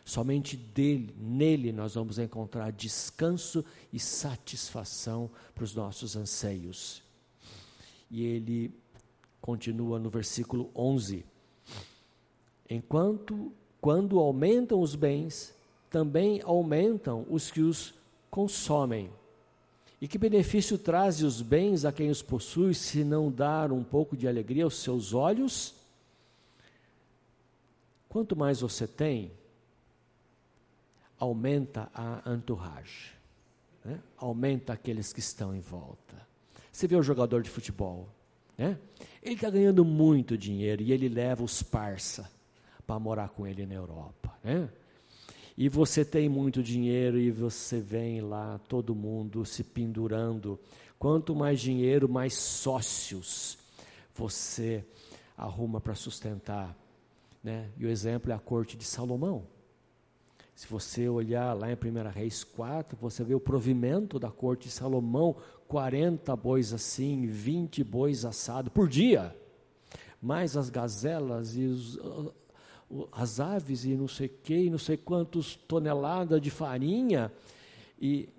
Somente dele, nele nós vamos encontrar descanso e satisfação para os nossos anseios. E ele continua no versículo 11: Enquanto quando aumentam os bens, também aumentam os que os consomem. E que benefício traz os bens a quem os possui, se não dar um pouco de alegria aos seus olhos? Quanto mais você tem, aumenta a entourage, né? aumenta aqueles que estão em volta. Você vê o jogador de futebol, né? ele está ganhando muito dinheiro e ele leva os parça para morar com ele na Europa. Né? E você tem muito dinheiro e você vem lá, todo mundo se pendurando. Quanto mais dinheiro, mais sócios você arruma para sustentar. Né? E o exemplo é a corte de Salomão. Se você olhar lá em 1 Reis 4, você vê o provimento da corte de Salomão: 40 bois assim, 20 bois assados por dia, mais as gazelas e os, as aves e não sei que, e não sei quantos toneladas de farinha. E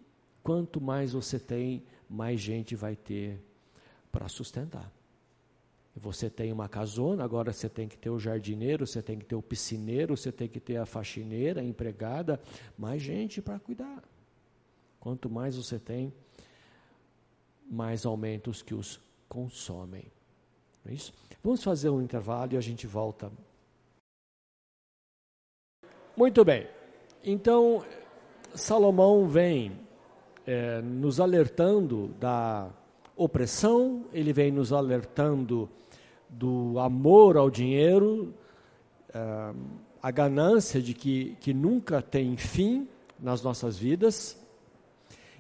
quanto mais você tem, mais gente vai ter para sustentar. Você tem uma casona, agora você tem que ter o jardineiro, você tem que ter o piscineiro, você tem que ter a faxineira, a empregada, mais gente para cuidar. Quanto mais você tem, mais aumentos que os consomem. Não é isso? Vamos fazer um intervalo e a gente volta. Muito bem. Então, Salomão vem é, nos alertando da opressão, ele vem nos alertando do amor ao dinheiro, uh, a ganância de que, que nunca tem fim nas nossas vidas.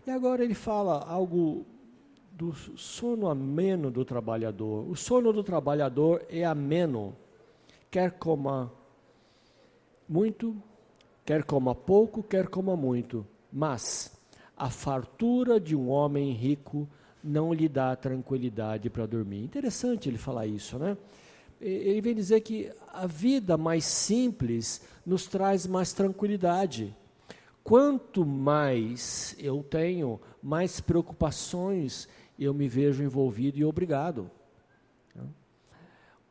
E agora ele fala algo do sono ameno do trabalhador. O sono do trabalhador é ameno, quer coma muito, quer coma pouco, quer coma muito, mas a fartura de um homem rico não lhe dá tranquilidade para dormir. Interessante ele falar isso, né? Ele vem dizer que a vida mais simples nos traz mais tranquilidade. Quanto mais eu tenho, mais preocupações eu me vejo envolvido e obrigado.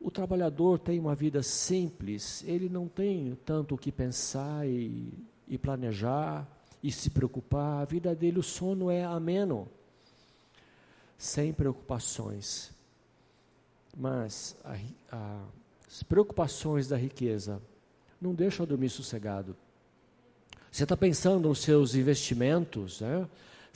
O trabalhador tem uma vida simples, ele não tem tanto o que pensar e, e planejar e se preocupar. A vida dele, o sono é ameno sem preocupações. Mas a, a, as preocupações da riqueza não deixam dormir sossegado. Você está pensando nos seus investimentos, né?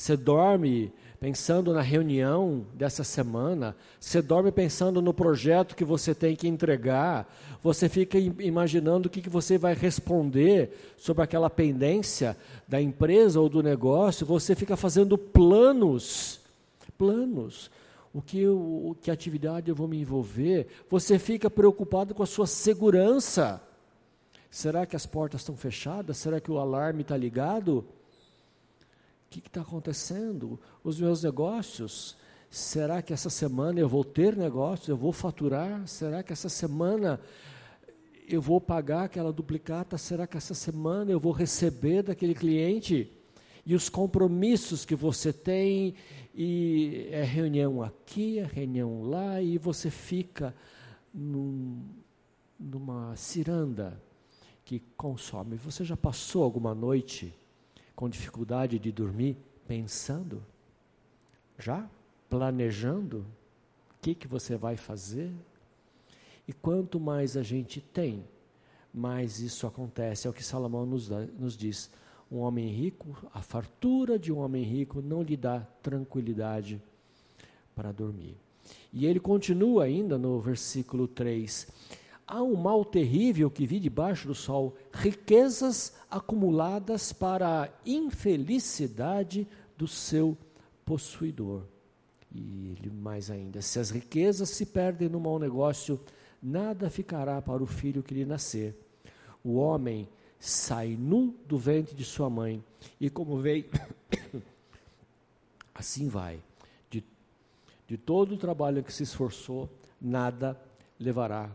Você dorme pensando na reunião dessa semana, você dorme pensando no projeto que você tem que entregar, você fica imaginando o que, que você vai responder sobre aquela pendência da empresa ou do negócio, você fica fazendo planos planos, o que, eu, o que atividade eu vou me envolver. Você fica preocupado com a sua segurança. Será que as portas estão fechadas? Será que o alarme está ligado? O que está acontecendo? Os meus negócios? Será que essa semana eu vou ter negócios? Eu vou faturar? Será que essa semana eu vou pagar aquela duplicata? Será que essa semana eu vou receber daquele cliente? E os compromissos que você tem e é reunião aqui, é reunião lá, e você fica num, numa ciranda que consome. Você já passou alguma noite com dificuldade de dormir pensando? Já? Planejando? O que, que você vai fazer? E quanto mais a gente tem, mais isso acontece. É o que Salomão nos, dá, nos diz um homem rico, a fartura de um homem rico não lhe dá tranquilidade para dormir. E ele continua ainda no versículo 3: Há um mal terrível que vi debaixo do sol, riquezas acumuladas para a infelicidade do seu possuidor. E ele mais ainda: se as riquezas se perdem no mau negócio, nada ficará para o filho que lhe nascer. O homem sai nu do ventre de sua mãe, e como veio, assim vai. De, de todo o trabalho que se esforçou, nada levará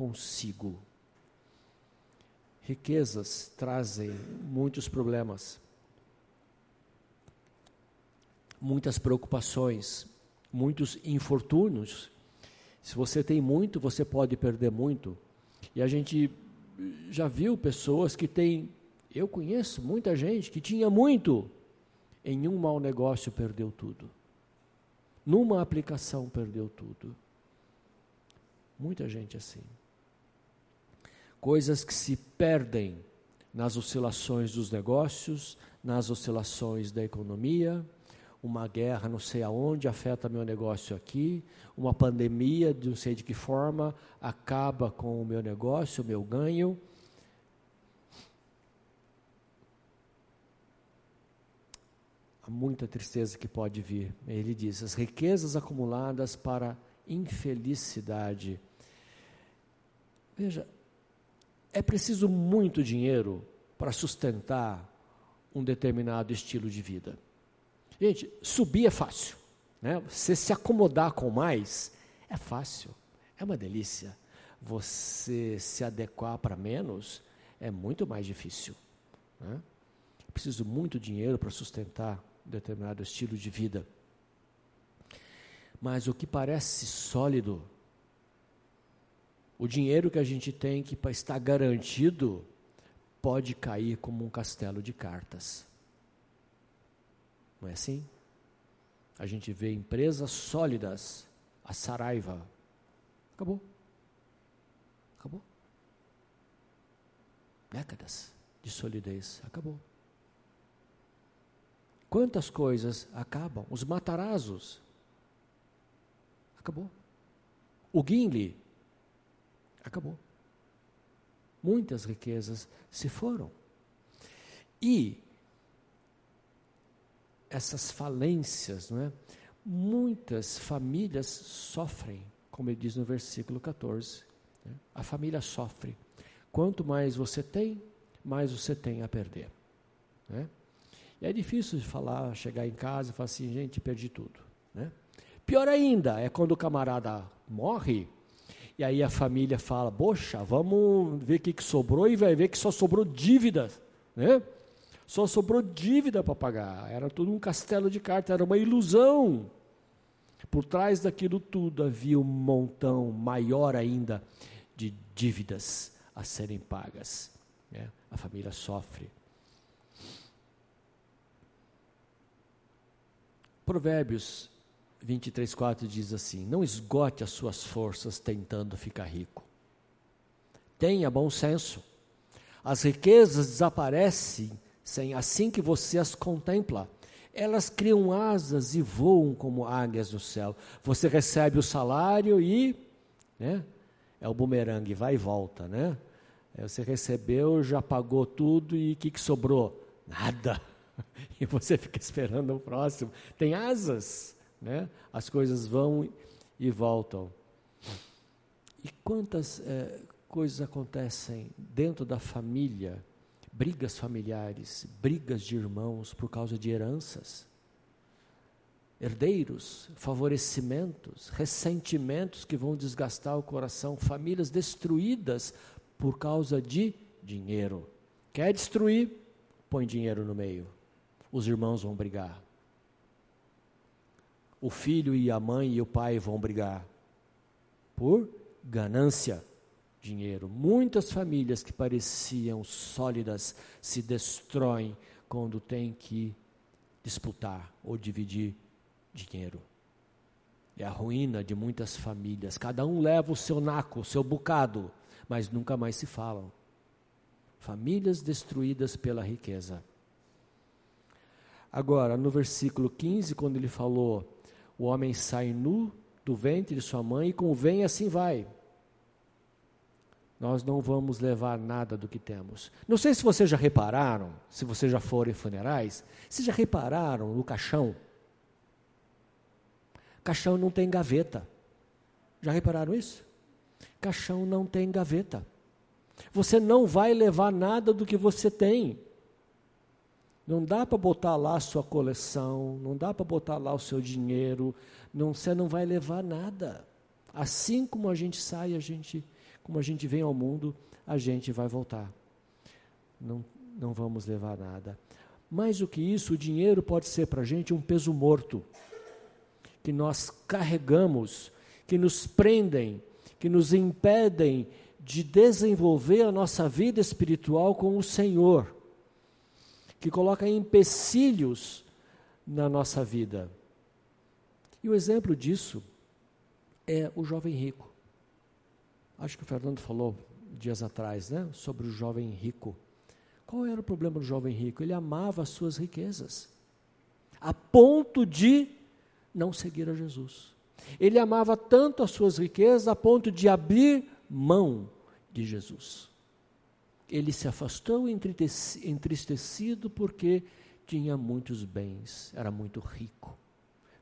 consigo. Riquezas trazem muitos problemas, muitas preocupações, muitos infortúnios. Se você tem muito, você pode perder muito. E a gente já viu pessoas que têm, eu conheço muita gente que tinha muito Em um mau negócio perdeu tudo. Numa aplicação perdeu tudo. Muita gente assim. Coisas que se perdem nas oscilações dos negócios, nas oscilações da economia, uma guerra não sei aonde afeta meu negócio aqui, uma pandemia de não sei de que forma acaba com o meu negócio, o meu ganho. Há muita tristeza que pode vir. Ele diz: as riquezas acumuladas para infelicidade. Veja, é preciso muito dinheiro para sustentar um determinado estilo de vida. Gente, subir é fácil. Né? Você se acomodar com mais é fácil, é uma delícia. Você se adequar para menos é muito mais difícil. Né? Preciso muito dinheiro para sustentar um determinado estilo de vida. Mas o que parece sólido, o dinheiro que a gente tem que está garantido, pode cair como um castelo de cartas. Não é assim? A gente vê empresas sólidas, a Saraiva. Acabou. Acabou. Décadas de solidez. Acabou. Quantas coisas acabam? Os matarazos. Acabou. O Guinle. Acabou. Muitas riquezas se foram. E essas falências, não é? muitas famílias sofrem, como ele diz no versículo 14. Né? A família sofre. Quanto mais você tem, mais você tem a perder. Né? E é difícil de falar, chegar em casa e falar assim, gente, perdi tudo. Né? Pior ainda é quando o camarada morre e aí a família fala, poxa, vamos ver o que, que sobrou e vai ver que só sobrou dívidas. Né? só sobrou dívida para pagar. Era tudo um castelo de cartas, era uma ilusão. Por trás daquilo tudo havia um montão maior ainda de dívidas a serem pagas. Né? A família sofre. Provérbios 23, 4 diz assim: Não esgote as suas forças tentando ficar rico. Tenha bom senso. As riquezas desaparecem sem assim que você as contempla. Elas criam asas e voam como águias no céu. Você recebe o salário e né, é o bumerangue, vai e volta, né? É, você recebeu, já pagou tudo e o que, que sobrou? Nada. E você fica esperando o próximo. Tem asas, né? As coisas vão e voltam. E quantas é, coisas acontecem dentro da família brigas familiares, brigas de irmãos por causa de heranças, herdeiros, favorecimentos, ressentimentos que vão desgastar o coração, famílias destruídas por causa de dinheiro. Quer destruir? Põe dinheiro no meio. Os irmãos vão brigar. O filho e a mãe e o pai vão brigar por ganância dinheiro. Muitas famílias que pareciam sólidas se destroem quando tem que disputar ou dividir dinheiro. É a ruína de muitas famílias. Cada um leva o seu naco, o seu bocado, mas nunca mais se falam. Famílias destruídas pela riqueza. Agora, no versículo 15, quando ele falou: O homem sai nu do ventre de sua mãe e convém assim vai nós não vamos levar nada do que temos. Não sei se vocês já repararam, se vocês já foram em funerais, se já repararam no caixão. Caixão não tem gaveta. Já repararam isso? Caixão não tem gaveta. Você não vai levar nada do que você tem. Não dá para botar lá a sua coleção, não dá para botar lá o seu dinheiro, não, você não vai levar nada. Assim como a gente sai, a gente como a gente vem ao mundo, a gente vai voltar. Não, não vamos levar nada. Mais do que isso, o dinheiro pode ser para a gente um peso morto, que nós carregamos, que nos prendem, que nos impedem de desenvolver a nossa vida espiritual com o Senhor, que coloca empecilhos na nossa vida. E o exemplo disso é o jovem rico. Acho que o Fernando falou dias atrás, né, sobre o jovem rico. Qual era o problema do jovem rico? Ele amava as suas riquezas, a ponto de não seguir a Jesus. Ele amava tanto as suas riquezas a ponto de abrir mão de Jesus. Ele se afastou entristecido porque tinha muitos bens, era muito rico.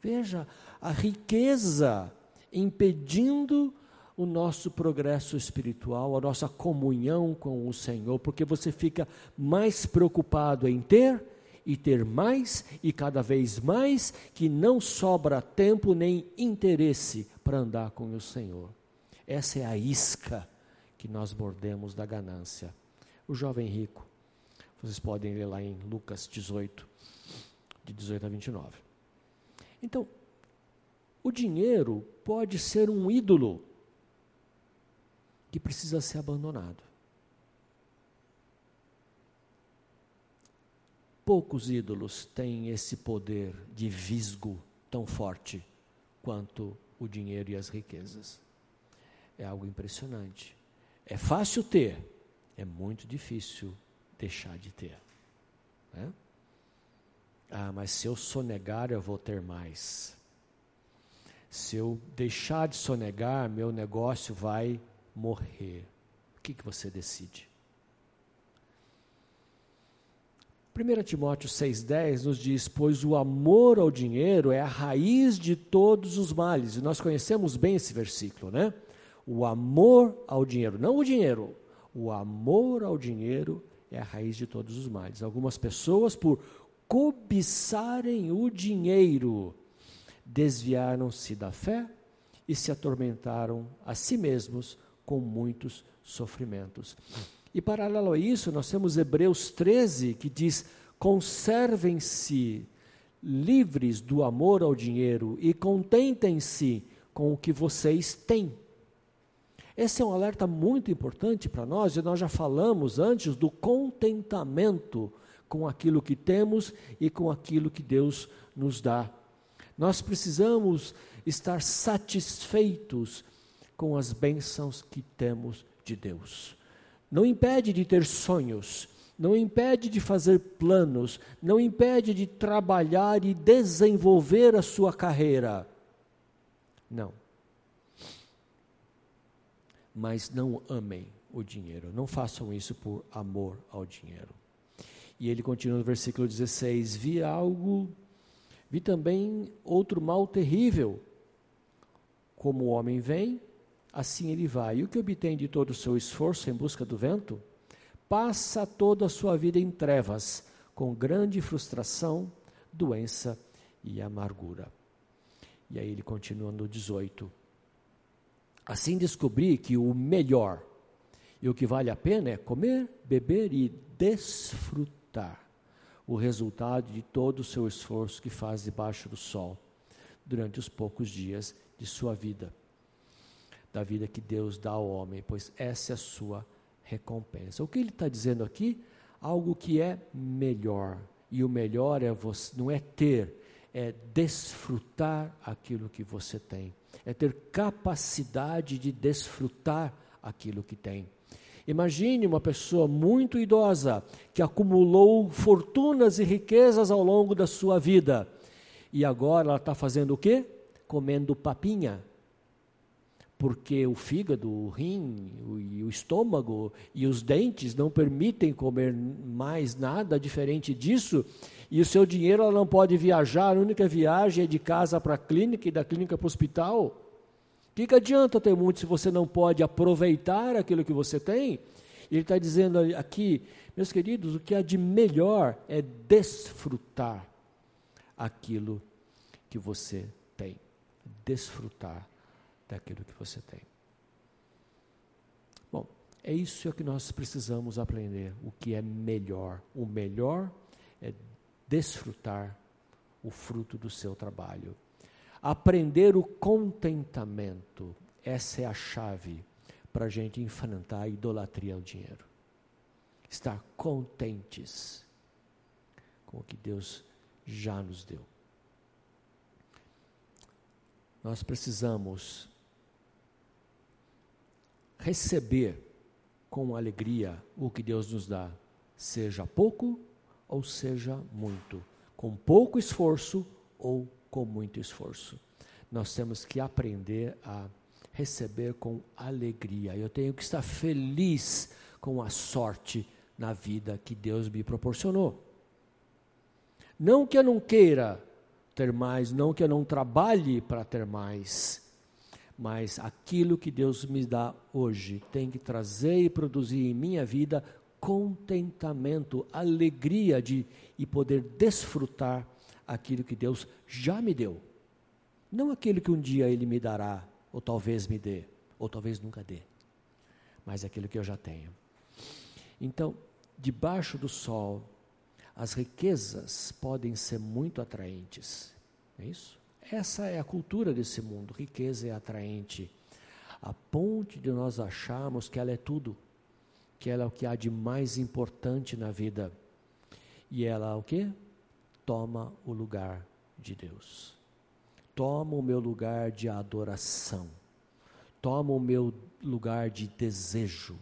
Veja, a riqueza impedindo o nosso progresso espiritual, a nossa comunhão com o Senhor, porque você fica mais preocupado em ter e ter mais e cada vez mais, que não sobra tempo nem interesse para andar com o Senhor. Essa é a isca que nós mordemos da ganância. O jovem rico, vocês podem ler lá em Lucas 18, de 18 a 29. Então, o dinheiro pode ser um ídolo que precisa ser abandonado. Poucos ídolos têm esse poder de visgo tão forte quanto o dinheiro e as riquezas. É algo impressionante. É fácil ter, é muito difícil deixar de ter. Né? Ah, mas se eu sonegar, eu vou ter mais. Se eu deixar de sonegar, meu negócio vai morrer. O que, que você decide? 1 Timóteo 6,10 nos diz: Pois o amor ao dinheiro é a raiz de todos os males. E nós conhecemos bem esse versículo, né? O amor ao dinheiro, não o dinheiro, o amor ao dinheiro é a raiz de todos os males. Algumas pessoas, por cobiçarem o dinheiro, desviaram-se da fé e se atormentaram a si mesmos com muitos sofrimentos. E paralelo a isso, nós temos Hebreus 13 que diz: conservem-se livres do amor ao dinheiro e contentem-se com o que vocês têm. Esse é um alerta muito importante para nós, e nós já falamos antes do contentamento com aquilo que temos e com aquilo que Deus nos dá. Nós precisamos estar satisfeitos com as bênçãos que temos de Deus. Não impede de ter sonhos, não impede de fazer planos, não impede de trabalhar e desenvolver a sua carreira. Não. Mas não amem o dinheiro, não façam isso por amor ao dinheiro. E ele continua no versículo 16: Vi algo, vi também outro mal terrível. Como o homem vem, assim ele vai. E o que obtém de todo o seu esforço em busca do vento? Passa toda a sua vida em trevas, com grande frustração, doença e amargura. E aí ele continua no 18. Assim descobri que o melhor e o que vale a pena é comer, beber e desfrutar o resultado de todo o seu esforço que faz debaixo do sol durante os poucos dias de sua vida da vida que Deus dá ao homem, pois essa é a sua recompensa. O que ele está dizendo aqui? Algo que é melhor. E o melhor é você, não é ter, é desfrutar aquilo que você tem. É ter capacidade de desfrutar aquilo que tem. Imagine uma pessoa muito idosa que acumulou fortunas e riquezas ao longo da sua vida. E agora ela está fazendo o quê? Comendo papinha porque o fígado, o rim, o, e o estômago e os dentes não permitem comer mais nada diferente disso, e o seu dinheiro ela não pode viajar, a única viagem é de casa para a clínica e da clínica para o hospital. O que, que adianta ter muito se você não pode aproveitar aquilo que você tem? Ele está dizendo aqui, meus queridos, o que há de melhor é desfrutar aquilo que você tem. Desfrutar daquilo que você tem. Bom, é isso que nós precisamos aprender, o que é melhor. O melhor é desfrutar o fruto do seu trabalho. Aprender o contentamento, essa é a chave para a gente enfrentar a idolatria ao dinheiro. Estar contentes com o que Deus já nos deu. Nós precisamos receber com alegria o que Deus nos dá, seja pouco ou seja muito, com pouco esforço ou com muito esforço. Nós temos que aprender a receber com alegria. Eu tenho que estar feliz com a sorte na vida que Deus me proporcionou. Não que eu não queira ter mais, não que eu não trabalhe para ter mais, mas aquilo que Deus me dá hoje tem que trazer e produzir em minha vida contentamento, alegria de e poder desfrutar aquilo que Deus já me deu. Não aquilo que um dia Ele me dará, ou talvez me dê, ou talvez nunca dê, mas aquilo que eu já tenho. Então, debaixo do sol, as riquezas podem ser muito atraentes, é isso? Essa é a cultura desse mundo. Riqueza é atraente. A ponte de nós acharmos que ela é tudo, que ela é o que há de mais importante na vida. E ela o que? Toma o lugar de Deus. Toma o meu lugar de adoração. Toma o meu lugar de desejo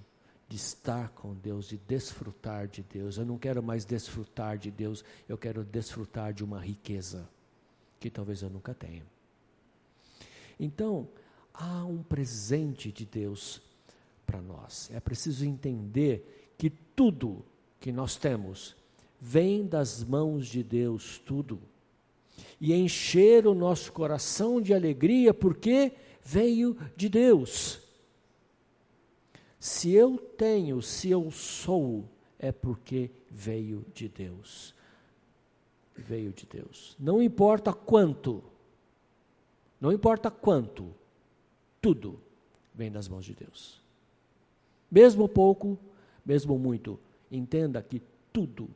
de estar com Deus, de desfrutar de Deus. Eu não quero mais desfrutar de Deus, eu quero desfrutar de uma riqueza que talvez eu nunca tenha. Então, há um presente de Deus para nós. É preciso entender que tudo que nós temos vem das mãos de Deus, tudo. E encher o nosso coração de alegria porque veio de Deus. Se eu tenho, se eu sou, é porque veio de Deus veio de Deus. Não importa quanto, não importa quanto, tudo vem das mãos de Deus. Mesmo pouco, mesmo muito, entenda que tudo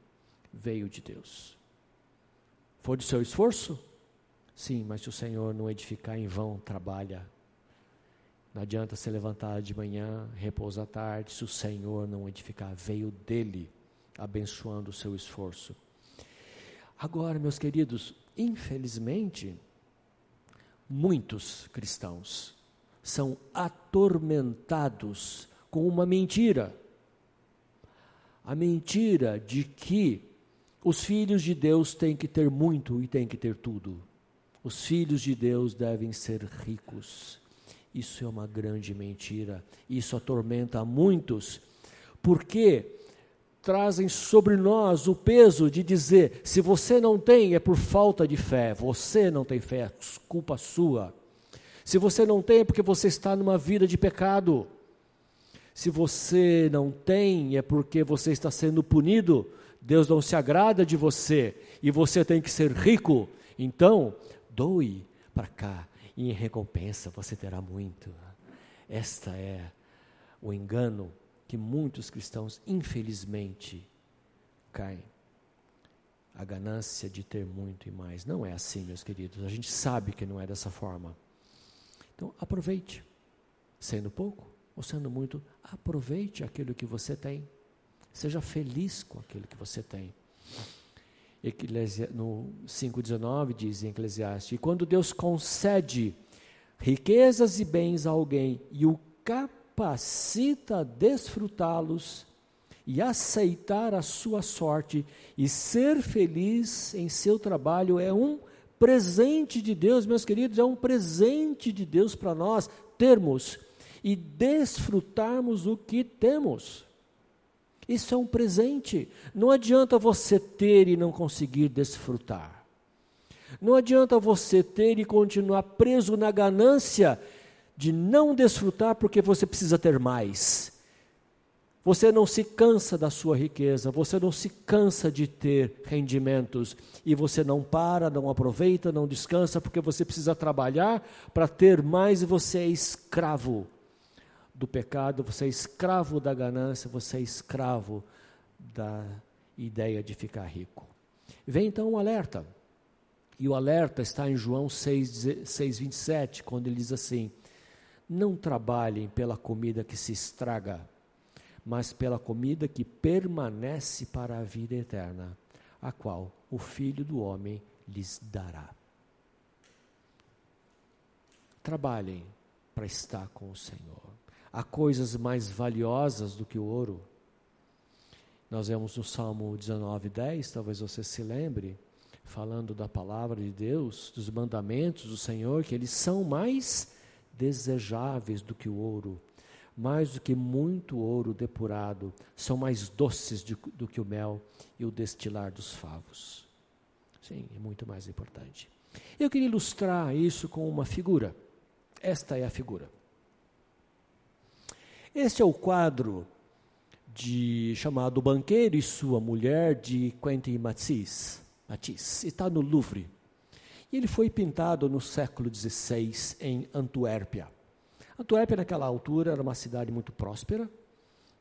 veio de Deus. Foi do seu esforço? Sim, mas se o Senhor não edificar em vão, trabalha. Não adianta se levantar de manhã, repousar à tarde, se o Senhor não edificar. Veio dele, abençoando o seu esforço. Agora, meus queridos, infelizmente, muitos cristãos são atormentados com uma mentira. A mentira de que os filhos de Deus têm que ter muito e têm que ter tudo. Os filhos de Deus devem ser ricos. Isso é uma grande mentira. Isso atormenta muitos. Porque trazem sobre nós o peso de dizer: se você não tem, é por falta de fé. Você não tem fé, é culpa sua. Se você não tem, é porque você está numa vida de pecado. Se você não tem, é porque você está sendo punido. Deus não se agrada de você e você tem que ser rico. Então, doe para cá e em recompensa você terá muito. Esta é o engano que muitos cristãos, infelizmente, caem. A ganância de ter muito e mais. Não é assim, meus queridos. A gente sabe que não é dessa forma. Então, aproveite. Sendo pouco ou sendo muito, aproveite aquilo que você tem. Seja feliz com aquilo que você tem. No 5,19 diz em Eclesiastes: E quando Deus concede riquezas e bens a alguém e o capacita, capacita a desfrutá-los e aceitar a sua sorte e ser feliz em seu trabalho é um presente de Deus, meus queridos, é um presente de Deus para nós termos e desfrutarmos o que temos. Isso é um presente. Não adianta você ter e não conseguir desfrutar. Não adianta você ter e continuar preso na ganância de não desfrutar porque você precisa ter mais. Você não se cansa da sua riqueza, você não se cansa de ter rendimentos e você não para, não aproveita, não descansa porque você precisa trabalhar para ter mais e você é escravo do pecado, você é escravo da ganância, você é escravo da ideia de ficar rico. Vem então um alerta. E o alerta está em João 6, 6 27, quando ele diz assim: não trabalhem pela comida que se estraga, mas pela comida que permanece para a vida eterna, a qual o Filho do Homem lhes dará. Trabalhem para estar com o Senhor. Há coisas mais valiosas do que o ouro. Nós vemos no Salmo 19, 10, talvez você se lembre, falando da palavra de Deus, dos mandamentos do Senhor, que eles são mais desejáveis do que o ouro, mais do que muito ouro depurado, são mais doces de, do que o mel e o destilar dos favos. Sim, é muito mais importante. Eu queria ilustrar isso com uma figura. Esta é a figura. Este é o quadro de chamado Banqueiro e Sua Mulher de Quentin Matisse. Matisse está no Louvre. E ele foi pintado no século XVI em Antuérpia. Antuérpia naquela altura era uma cidade muito próspera,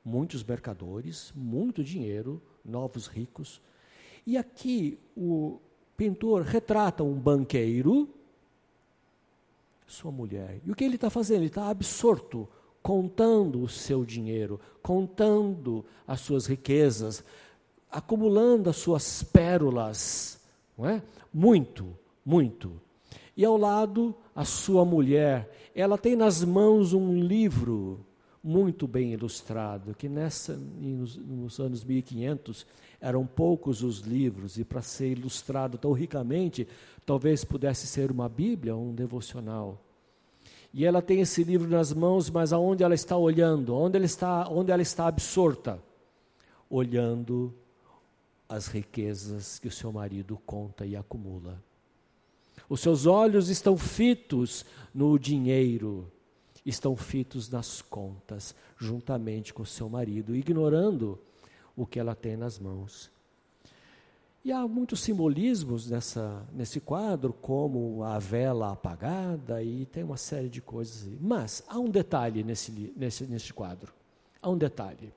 muitos mercadores, muito dinheiro, novos ricos. E aqui o pintor retrata um banqueiro, sua mulher. E o que ele está fazendo? Ele está absorto contando o seu dinheiro, contando as suas riquezas, acumulando as suas pérolas, não é? Muito, muito. E ao lado, a sua mulher, ela tem nas mãos um livro muito bem ilustrado, que nessa, nos, nos anos 1500 eram poucos os livros, e para ser ilustrado tão ricamente, talvez pudesse ser uma Bíblia ou um devocional. E ela tem esse livro nas mãos, mas aonde ela está olhando? Onde ela está, onde ela está absorta? Olhando as riquezas que o seu marido conta e acumula. Os seus olhos estão fitos no dinheiro, estão fitos nas contas, juntamente com seu marido, ignorando o que ela tem nas mãos. E há muitos simbolismos nessa, nesse quadro, como a vela apagada, e tem uma série de coisas. Mas há um detalhe nesse, nesse, nesse quadro. Há um detalhe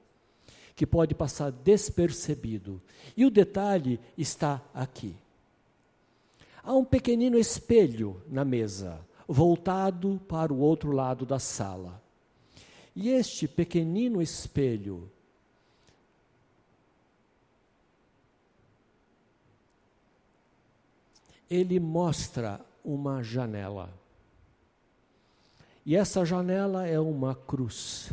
que pode passar despercebido. E o detalhe está aqui. Há um pequenino espelho na mesa, voltado para o outro lado da sala. E este pequenino espelho ele mostra uma janela. E essa janela é uma cruz.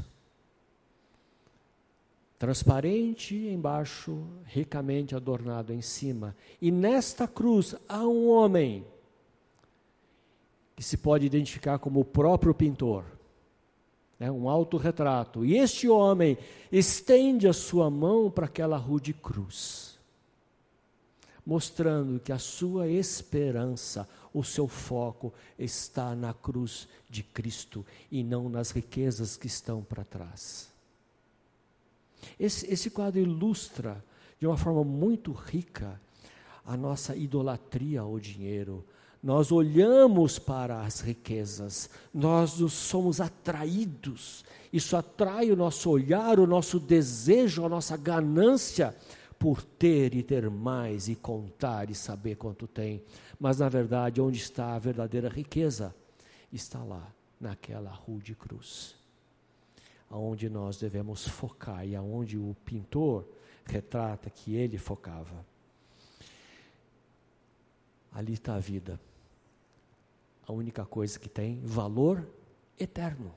Transparente embaixo, ricamente adornado em cima. E nesta cruz há um homem que se pode identificar como o próprio pintor. É um autorretrato. E este homem estende a sua mão para aquela rude cruz mostrando que a sua esperança, o seu foco está na cruz de Cristo e não nas riquezas que estão para trás. Esse, esse quadro ilustra de uma forma muito rica a nossa idolatria ao dinheiro. Nós olhamos para as riquezas, nós somos atraídos, isso atrai o nosso olhar, o nosso desejo, a nossa ganância por ter e ter mais e contar e saber quanto tem. Mas na verdade, onde está a verdadeira riqueza? Está lá, naquela rude cruz. Aonde nós devemos focar e aonde o pintor retrata que ele focava. Ali está a vida. A única coisa que tem valor eterno.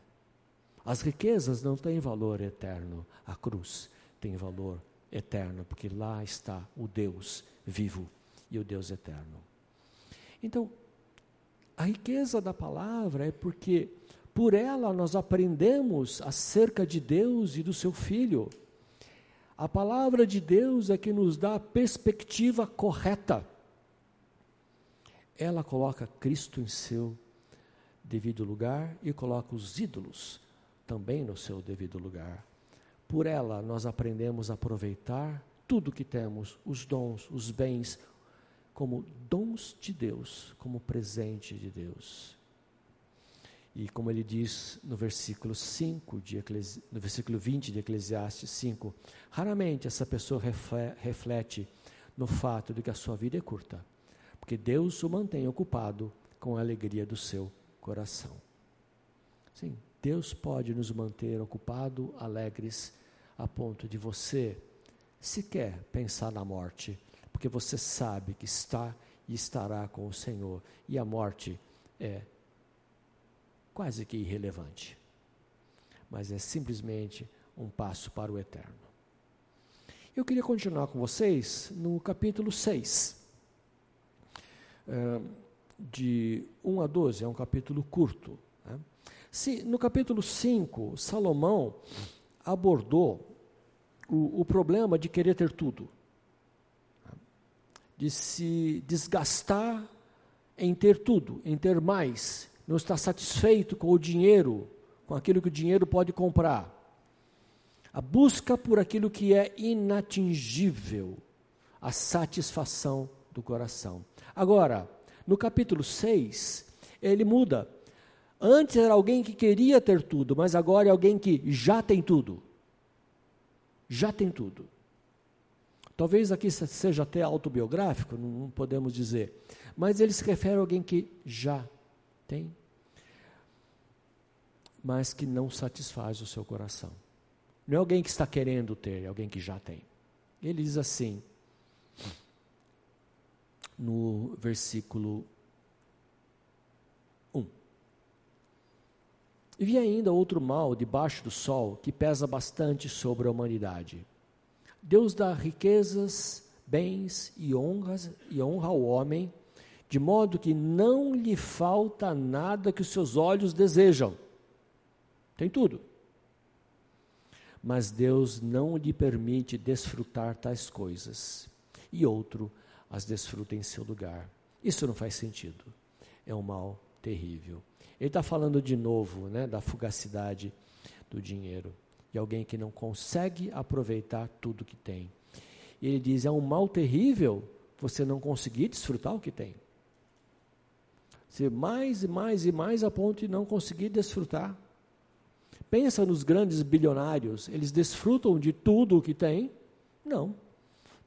As riquezas não têm valor eterno, a cruz tem valor eterno, porque lá está o Deus vivo e o Deus eterno. Então, a riqueza da palavra é porque por ela nós aprendemos acerca de Deus e do seu Filho. A palavra de Deus é que nos dá a perspectiva correta. Ela coloca Cristo em seu devido lugar e coloca os ídolos também no seu devido lugar. Por ela nós aprendemos a aproveitar tudo que temos, os dons, os bens, como dons de Deus, como presente de Deus. E como ele diz no versículo 5 de Eclesi no versículo 20 de Eclesiastes 5, raramente essa pessoa reflete no fato de que a sua vida é curta, porque Deus o mantém ocupado com a alegria do seu coração. Sim, Deus pode nos manter ocupado, alegres a ponto de você sequer pensar na morte, porque você sabe que está e estará com o Senhor, e a morte é quase que irrelevante, mas é simplesmente um passo para o eterno. Eu queria continuar com vocês no capítulo 6, de 1 a 12, é um capítulo curto. Né? Se, no capítulo 5, Salomão abordou o, o problema de querer ter tudo, de se desgastar em ter tudo, em ter mais, não estar satisfeito com o dinheiro, com aquilo que o dinheiro pode comprar. A busca por aquilo que é inatingível, a satisfação do coração. Agora, no capítulo 6, ele muda. Antes era alguém que queria ter tudo, mas agora é alguém que já tem tudo. Já tem tudo. Talvez aqui seja até autobiográfico, não podemos dizer. Mas ele se refere a alguém que já tem, mas que não satisfaz o seu coração. Não é alguém que está querendo ter, é alguém que já tem. Ele diz assim, no versículo 1. E vi ainda outro mal debaixo do sol que pesa bastante sobre a humanidade. Deus dá riquezas, bens e honras e honra ao homem, de modo que não lhe falta nada que os seus olhos desejam. Tem tudo mas Deus não lhe permite desfrutar tais coisas, e outro as desfruta em seu lugar. Isso não faz sentido. É um mal terrível. Ele está falando de novo né, da fugacidade do dinheiro, de alguém que não consegue aproveitar tudo que tem. E ele diz: é um mal terrível você não conseguir desfrutar o que tem. Ser mais e mais e mais a ponto de não conseguir desfrutar. Pensa nos grandes bilionários, eles desfrutam de tudo o que têm? Não.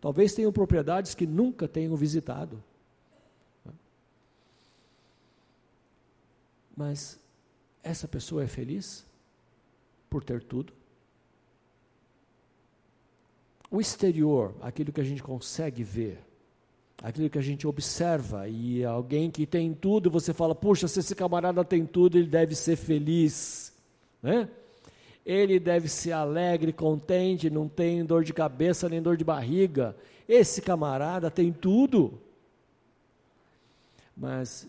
Talvez tenham propriedades que nunca tenham visitado. Mas essa pessoa é feliz por ter tudo? O exterior, aquilo que a gente consegue ver, aquilo que a gente observa, e alguém que tem tudo, você fala, puxa, se esse camarada tem tudo, ele deve ser feliz. Né? Ele deve ser alegre, contente, não tem dor de cabeça nem dor de barriga. Esse camarada tem tudo. Mas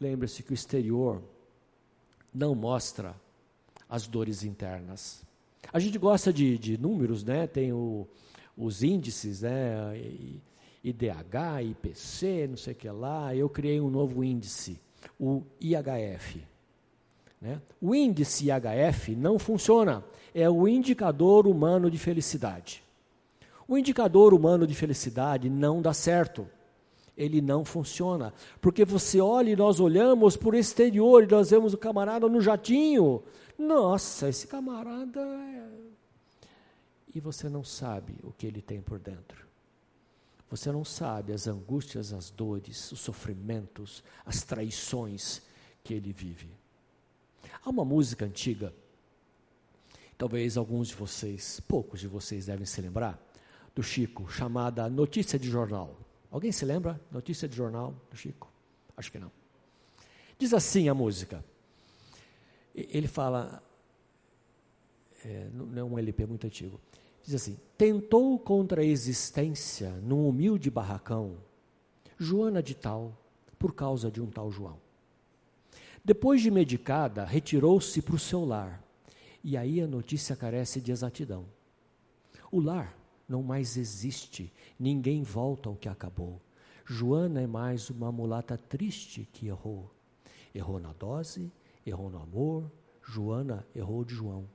lembre-se que o exterior não mostra as dores internas. A gente gosta de, de números, né? Tem o, os índices, né? IDH, IPC, não sei o que lá. Eu criei um novo índice, o IHF. Né? O índice IHF não funciona, é o indicador humano de felicidade. O indicador humano de felicidade não dá certo. Ele não funciona. Porque você olha e nós olhamos por exterior e nós vemos o camarada no jatinho. Nossa, esse camarada é... E você não sabe o que ele tem por dentro. Você não sabe as angústias, as dores, os sofrimentos, as traições que ele vive. Há uma música antiga, talvez alguns de vocês, poucos de vocês devem se lembrar, do Chico, chamada Notícia de Jornal. Alguém se lembra? Notícia de Jornal do Chico? Acho que não. Diz assim a música. Ele fala, é, não é um LP muito antigo. Diz assim: Tentou contra a existência num humilde barracão, Joana de Tal, por causa de um tal João. Depois de medicada, retirou-se para o seu lar. E aí a notícia carece de exatidão. O lar não mais existe, ninguém volta ao que acabou. Joana é mais uma mulata triste que errou. Errou na dose, errou no amor, Joana errou de João.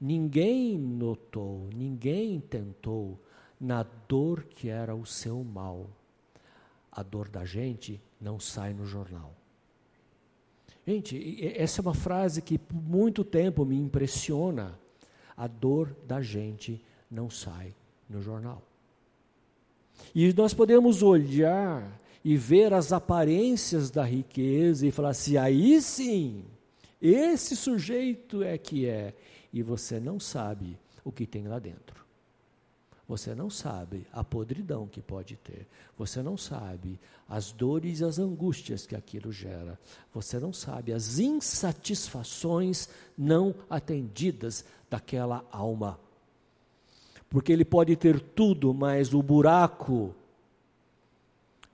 Ninguém notou, ninguém tentou na dor que era o seu mal. A dor da gente não sai no jornal. Gente, essa é uma frase que por muito tempo me impressiona. A dor da gente não sai no jornal. E nós podemos olhar e ver as aparências da riqueza e falar assim: aí sim, esse sujeito é que é. E você não sabe o que tem lá dentro. Você não sabe a podridão que pode ter. Você não sabe as dores e as angústias que aquilo gera. Você não sabe as insatisfações não atendidas daquela alma. Porque ele pode ter tudo, mas o buraco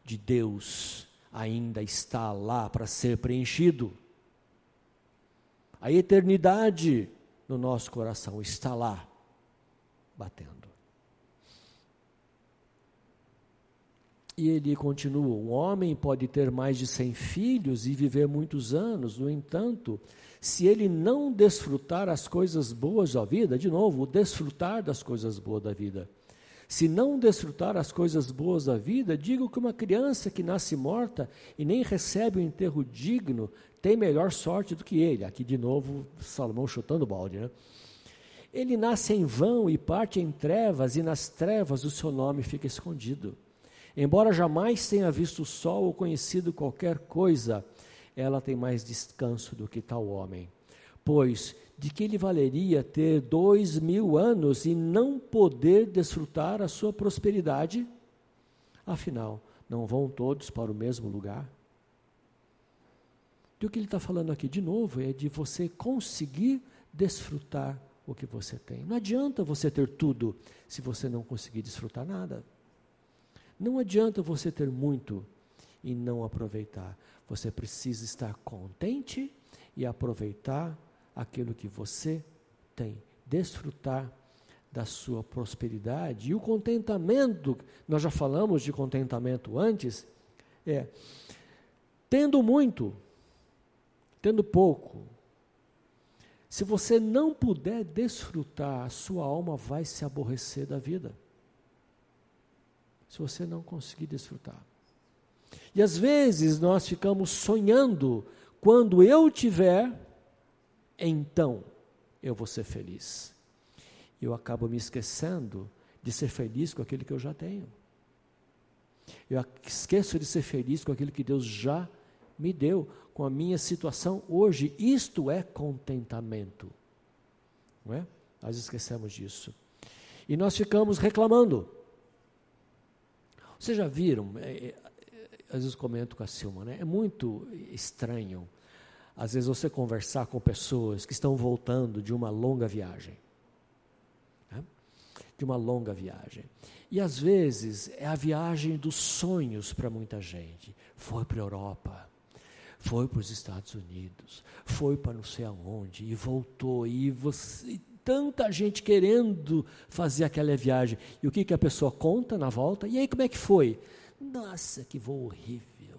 de Deus ainda está lá para ser preenchido. A eternidade no nosso coração está lá, batendo. E ele continua: um homem pode ter mais de cem filhos e viver muitos anos, no entanto, se ele não desfrutar as coisas boas da vida, de novo, desfrutar das coisas boas da vida. Se não desfrutar as coisas boas da vida, digo que uma criança que nasce morta e nem recebe um enterro digno tem melhor sorte do que ele. Aqui de novo, Salomão chutando o balde, né? Ele nasce em vão e parte em trevas, e nas trevas o seu nome fica escondido. Embora jamais tenha visto o sol ou conhecido qualquer coisa, ela tem mais descanso do que tal homem. Pois de que lhe valeria ter dois mil anos e não poder desfrutar a sua prosperidade? Afinal, não vão todos para o mesmo lugar? E o que ele está falando aqui de novo é de você conseguir desfrutar o que você tem. Não adianta você ter tudo se você não conseguir desfrutar nada. Não adianta você ter muito e não aproveitar. Você precisa estar contente e aproveitar aquilo que você tem. Desfrutar da sua prosperidade. E o contentamento, nós já falamos de contentamento antes, é tendo muito, tendo pouco. Se você não puder desfrutar, a sua alma vai se aborrecer da vida se você não conseguir desfrutar. E às vezes nós ficamos sonhando, quando eu tiver, então eu vou ser feliz. Eu acabo me esquecendo de ser feliz com aquilo que eu já tenho. Eu esqueço de ser feliz com aquilo que Deus já me deu, com a minha situação hoje. Isto é contentamento. Não é? Nós esquecemos disso. E nós ficamos reclamando. Vocês já viram, é, é, às vezes comento com a Silma, né? é muito estranho, às vezes você conversar com pessoas que estão voltando de uma longa viagem. Né? De uma longa viagem. E às vezes é a viagem dos sonhos para muita gente. Foi para a Europa, foi para os Estados Unidos, foi para não sei aonde, e voltou, e você tanta gente querendo fazer aquela viagem. E o que, que a pessoa conta na volta? E aí, como é que foi? Nossa, que voo horrível.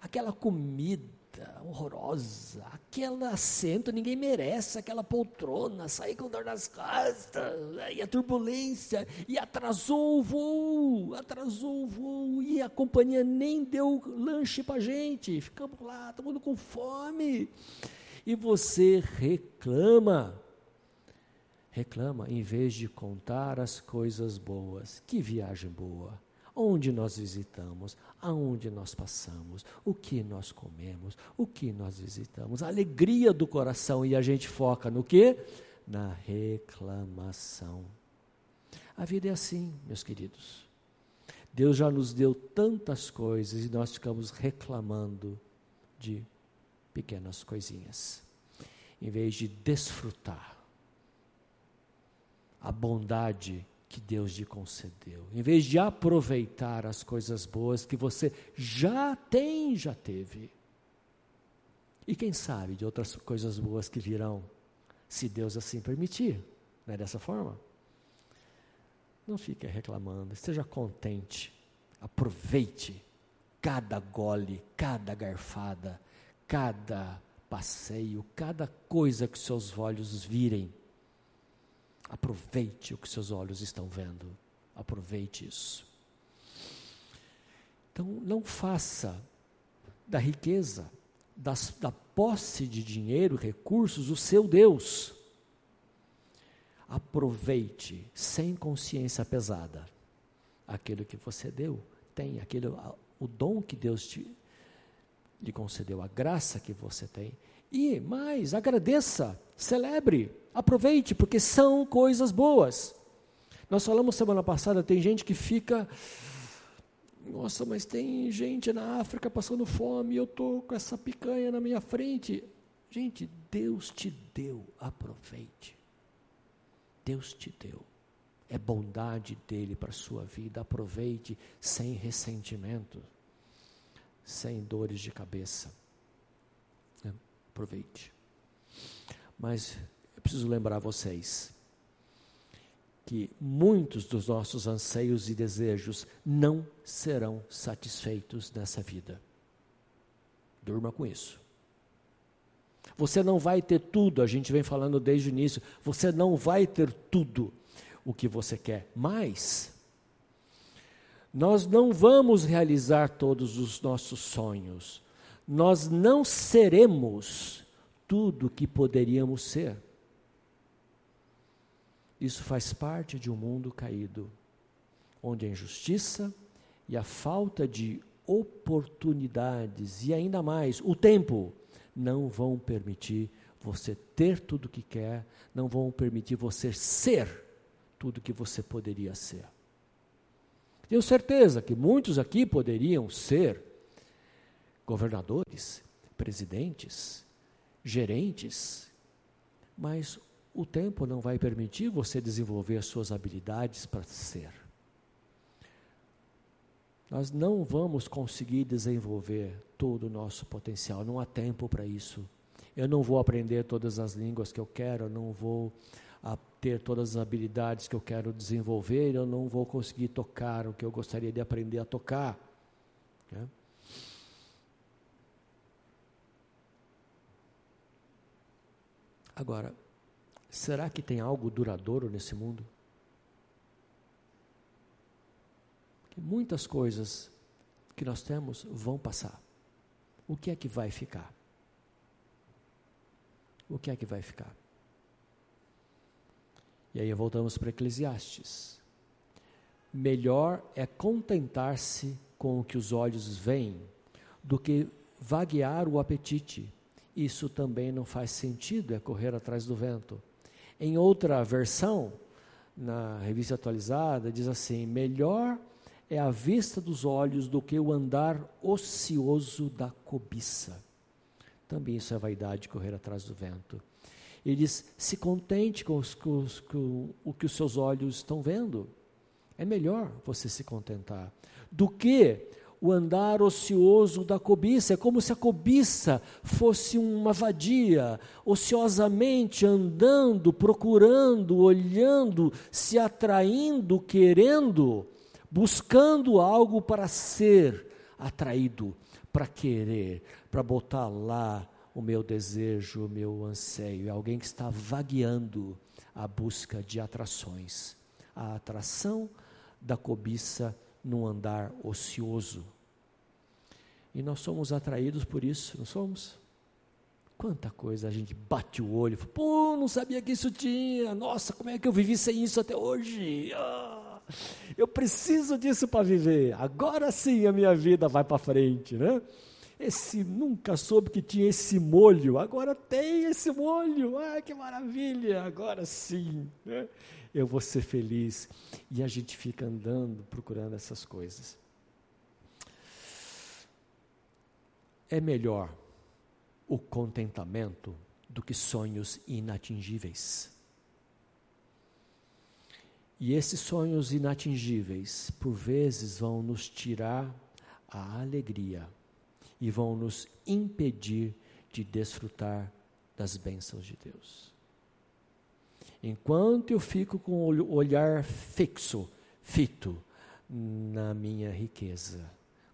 Aquela comida horrorosa, aquele assento, ninguém merece, aquela poltrona, sair com dor nas costas, e a turbulência, e atrasou o voo, atrasou o voo, e a companhia nem deu lanche para gente, ficamos lá, todo mundo com fome, e você reclama, reclama em vez de contar as coisas boas. Que viagem boa! Onde nós visitamos, aonde nós passamos, o que nós comemos, o que nós visitamos, a alegria do coração e a gente foca no que? Na reclamação. A vida é assim, meus queridos. Deus já nos deu tantas coisas e nós ficamos reclamando de pequenas coisinhas, em vez de desfrutar a bondade que Deus lhe concedeu. Em vez de aproveitar as coisas boas que você já tem, já teve. E quem sabe de outras coisas boas que virão, se Deus assim permitir. Não é dessa forma? Não fique reclamando, esteja contente. Aproveite cada gole, cada garfada, cada passeio, cada coisa que seus olhos virem Aproveite o que seus olhos estão vendo. Aproveite isso. Então, não faça da riqueza, das, da posse de dinheiro, recursos, o seu Deus. Aproveite sem consciência pesada aquilo que você deu, tem, aquilo, o dom que Deus te, lhe concedeu, a graça que você tem. E mais, agradeça, celebre Aproveite, porque são coisas boas. Nós falamos semana passada, tem gente que fica. Nossa, mas tem gente na África passando fome eu estou com essa picanha na minha frente. Gente, Deus te deu, aproveite. Deus te deu. É bondade dele para a sua vida, aproveite sem ressentimento, sem dores de cabeça. É, aproveite. Mas eu preciso lembrar vocês que muitos dos nossos anseios e desejos não serão satisfeitos nessa vida. Durma com isso. Você não vai ter tudo, a gente vem falando desde o início, você não vai ter tudo o que você quer, mas nós não vamos realizar todos os nossos sonhos, nós não seremos tudo o que poderíamos ser. Isso faz parte de um mundo caído, onde a injustiça e a falta de oportunidades, e ainda mais, o tempo, não vão permitir você ter tudo o que quer, não vão permitir você ser tudo o que você poderia ser. Tenho certeza que muitos aqui poderiam ser governadores, presidentes, gerentes, mas o tempo não vai permitir você desenvolver as suas habilidades para ser. Nós não vamos conseguir desenvolver todo o nosso potencial, não há tempo para isso. Eu não vou aprender todas as línguas que eu quero, eu não vou ter todas as habilidades que eu quero desenvolver, eu não vou conseguir tocar o que eu gostaria de aprender a tocar. Né? Agora, será que tem algo duradouro nesse mundo? que muitas coisas que nós temos vão passar. O que é que vai ficar? O que é que vai ficar? E aí voltamos para Eclesiastes. Melhor é contentar-se com o que os olhos veem do que vaguear o apetite. Isso também não faz sentido, é correr atrás do vento. Em outra versão, na revista atualizada, diz assim: melhor é a vista dos olhos do que o andar ocioso da cobiça. Também isso é vaidade, correr atrás do vento. Ele diz: se contente com, os, com, os, com o que os seus olhos estão vendo. É melhor você se contentar do que o andar ocioso da cobiça. É como se a cobiça fosse uma vadia, ociosamente andando, procurando, olhando, se atraindo, querendo buscando algo para ser atraído, para querer, para botar lá o meu desejo, o meu anseio. É alguém que está vagueando a busca de atrações. A atração da cobiça num andar ocioso. E nós somos atraídos por isso, não somos? Quanta coisa a gente bate o olho, pô, não sabia que isso tinha, nossa, como é que eu vivi sem isso até hoje? Ah! Eu preciso disso para viver. Agora sim a minha vida vai para frente, né? Esse nunca soube que tinha esse molho, agora tem esse molho. Ah, que maravilha! Agora sim, né? Eu vou ser feliz. E a gente fica andando procurando essas coisas. É melhor o contentamento do que sonhos inatingíveis. E esses sonhos inatingíveis, por vezes, vão nos tirar a alegria e vão nos impedir de desfrutar das bênçãos de Deus. Enquanto eu fico com o olhar fixo, fito na minha riqueza,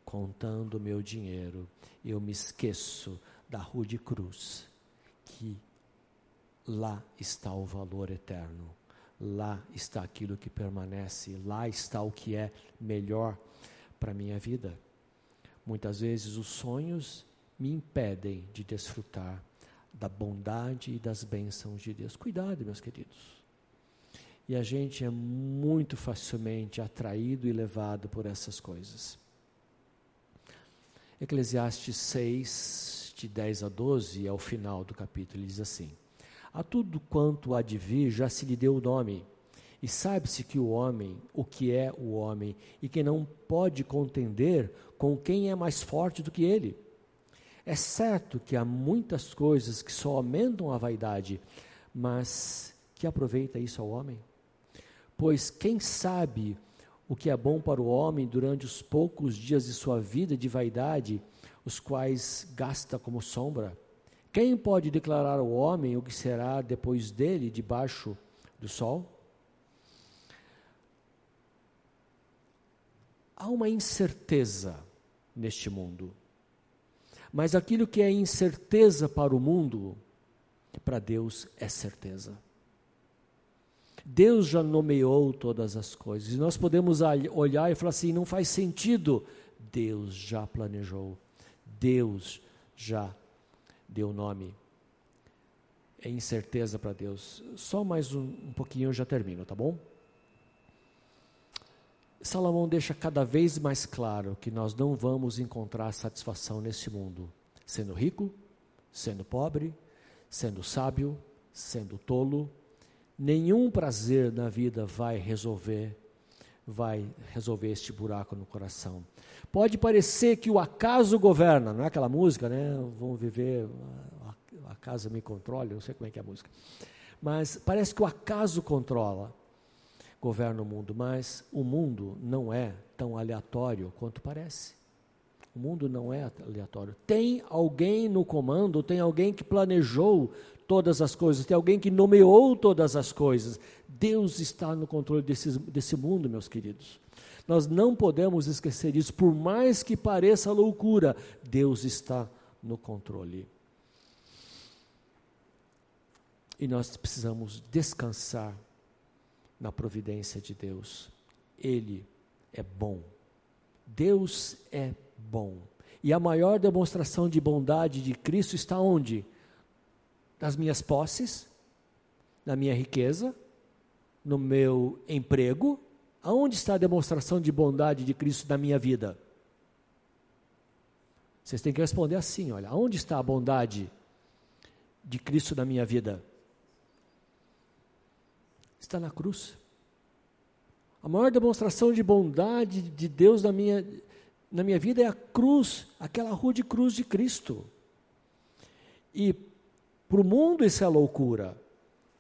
contando meu dinheiro, eu me esqueço da rude cruz, que lá está o valor eterno lá está aquilo que permanece, lá está o que é melhor para minha vida. Muitas vezes os sonhos me impedem de desfrutar da bondade e das bênçãos de Deus. Cuidado, meus queridos. E a gente é muito facilmente atraído e levado por essas coisas. Eclesiastes 6, de 10 a 12, é o final do capítulo, ele diz assim: a tudo quanto há de vir já se lhe deu o nome, E sabe-se que o homem, o que é o homem, e que não pode contender com quem é mais forte do que ele. É certo que há muitas coisas que só aumentam a vaidade, mas que aproveita isso ao homem? Pois quem sabe o que é bom para o homem durante os poucos dias de sua vida de vaidade, os quais gasta como sombra? Quem pode declarar ao homem o que será depois dele debaixo do sol? Há uma incerteza neste mundo. Mas aquilo que é incerteza para o mundo, para Deus é certeza. Deus já nomeou todas as coisas. E nós podemos olhar e falar assim: não faz sentido. Deus já planejou. Deus já deu nome. É incerteza para Deus. Só mais um, um pouquinho eu já termino, tá bom? Salomão deixa cada vez mais claro que nós não vamos encontrar satisfação nesse mundo, sendo rico, sendo pobre, sendo sábio, sendo tolo. Nenhum prazer na vida vai resolver vai resolver este buraco no coração. Pode parecer que o acaso governa, não é aquela música, né? Vamos viver, a, casa me controla, não sei como é que é a música. Mas parece que o acaso controla governa o mundo, mas o mundo não é tão aleatório quanto parece. O mundo não é aleatório. Tem alguém no comando, tem alguém que planejou todas as coisas, tem alguém que nomeou todas as coisas. Deus está no controle desse, desse mundo, meus queridos. Nós não podemos esquecer isso, por mais que pareça loucura, Deus está no controle. E nós precisamos descansar na providência de Deus. Ele é bom. Deus é bom. E a maior demonstração de bondade de Cristo está onde? Nas minhas posses, na minha riqueza, no meu emprego. Aonde está a demonstração de bondade de Cristo na minha vida? Vocês têm que responder assim: olha, aonde está a bondade de Cristo na minha vida? está na cruz. A maior demonstração de bondade de Deus na minha, na minha vida é a cruz, aquela rua de cruz de Cristo. E para o mundo isso é loucura.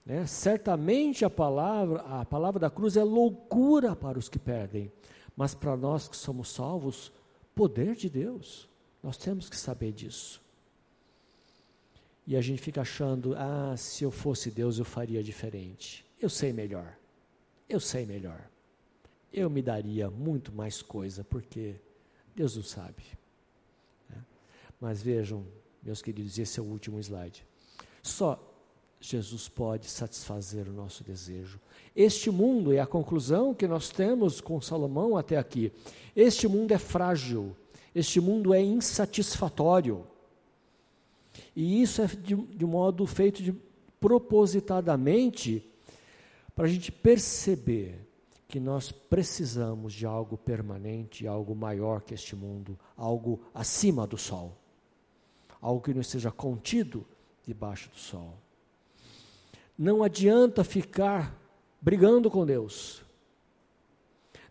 Né? Certamente a palavra, a palavra da cruz é loucura para os que perdem, mas para nós que somos salvos, poder de Deus. Nós temos que saber disso. E a gente fica achando, ah, se eu fosse Deus eu faria diferente. Eu sei melhor. Eu sei melhor. Eu me daria muito mais coisa, porque Deus o sabe. Né? Mas vejam, meus queridos, esse é o último slide. Só Jesus pode satisfazer o nosso desejo. Este mundo, é a conclusão que nós temos com Salomão até aqui, este mundo é frágil, este mundo é insatisfatório. E isso é de, de modo feito de, propositadamente para a gente perceber que nós precisamos de algo permanente, algo maior que este mundo, algo acima do sol, algo que não esteja contido debaixo do sol. Não adianta ficar brigando com Deus.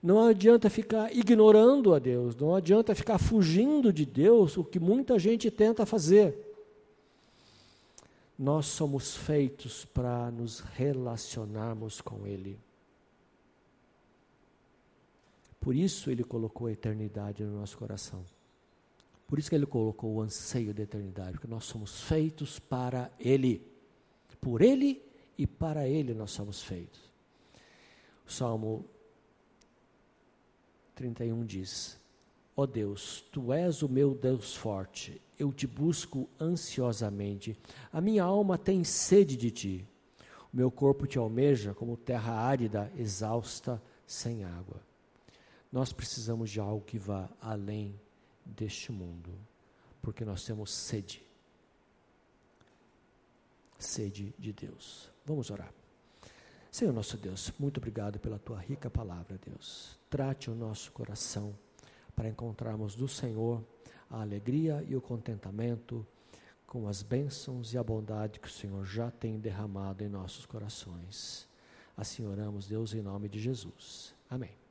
Não adianta ficar ignorando a Deus, não adianta ficar fugindo de Deus, o que muita gente tenta fazer. Nós somos feitos para nos relacionarmos com Ele. Por isso Ele colocou a eternidade no nosso coração. Por isso que Ele colocou o anseio da eternidade, porque nós somos feitos para Ele. Por Ele e para Ele nós somos feitos. O Salmo 31 diz: Ó oh Deus, Tu és o meu Deus forte, eu te busco ansiosamente. A minha alma tem sede de ti. O meu corpo te almeja como terra árida, exausta, sem água. Nós precisamos de algo que vá além deste mundo, porque nós temos sede. Sede de Deus. Vamos orar. Senhor nosso Deus, muito obrigado pela tua rica palavra, Deus. Trate o nosso coração para encontrarmos do Senhor a alegria e o contentamento com as bênçãos e a bondade que o Senhor já tem derramado em nossos corações. Assim oramos, Deus, em nome de Jesus. Amém.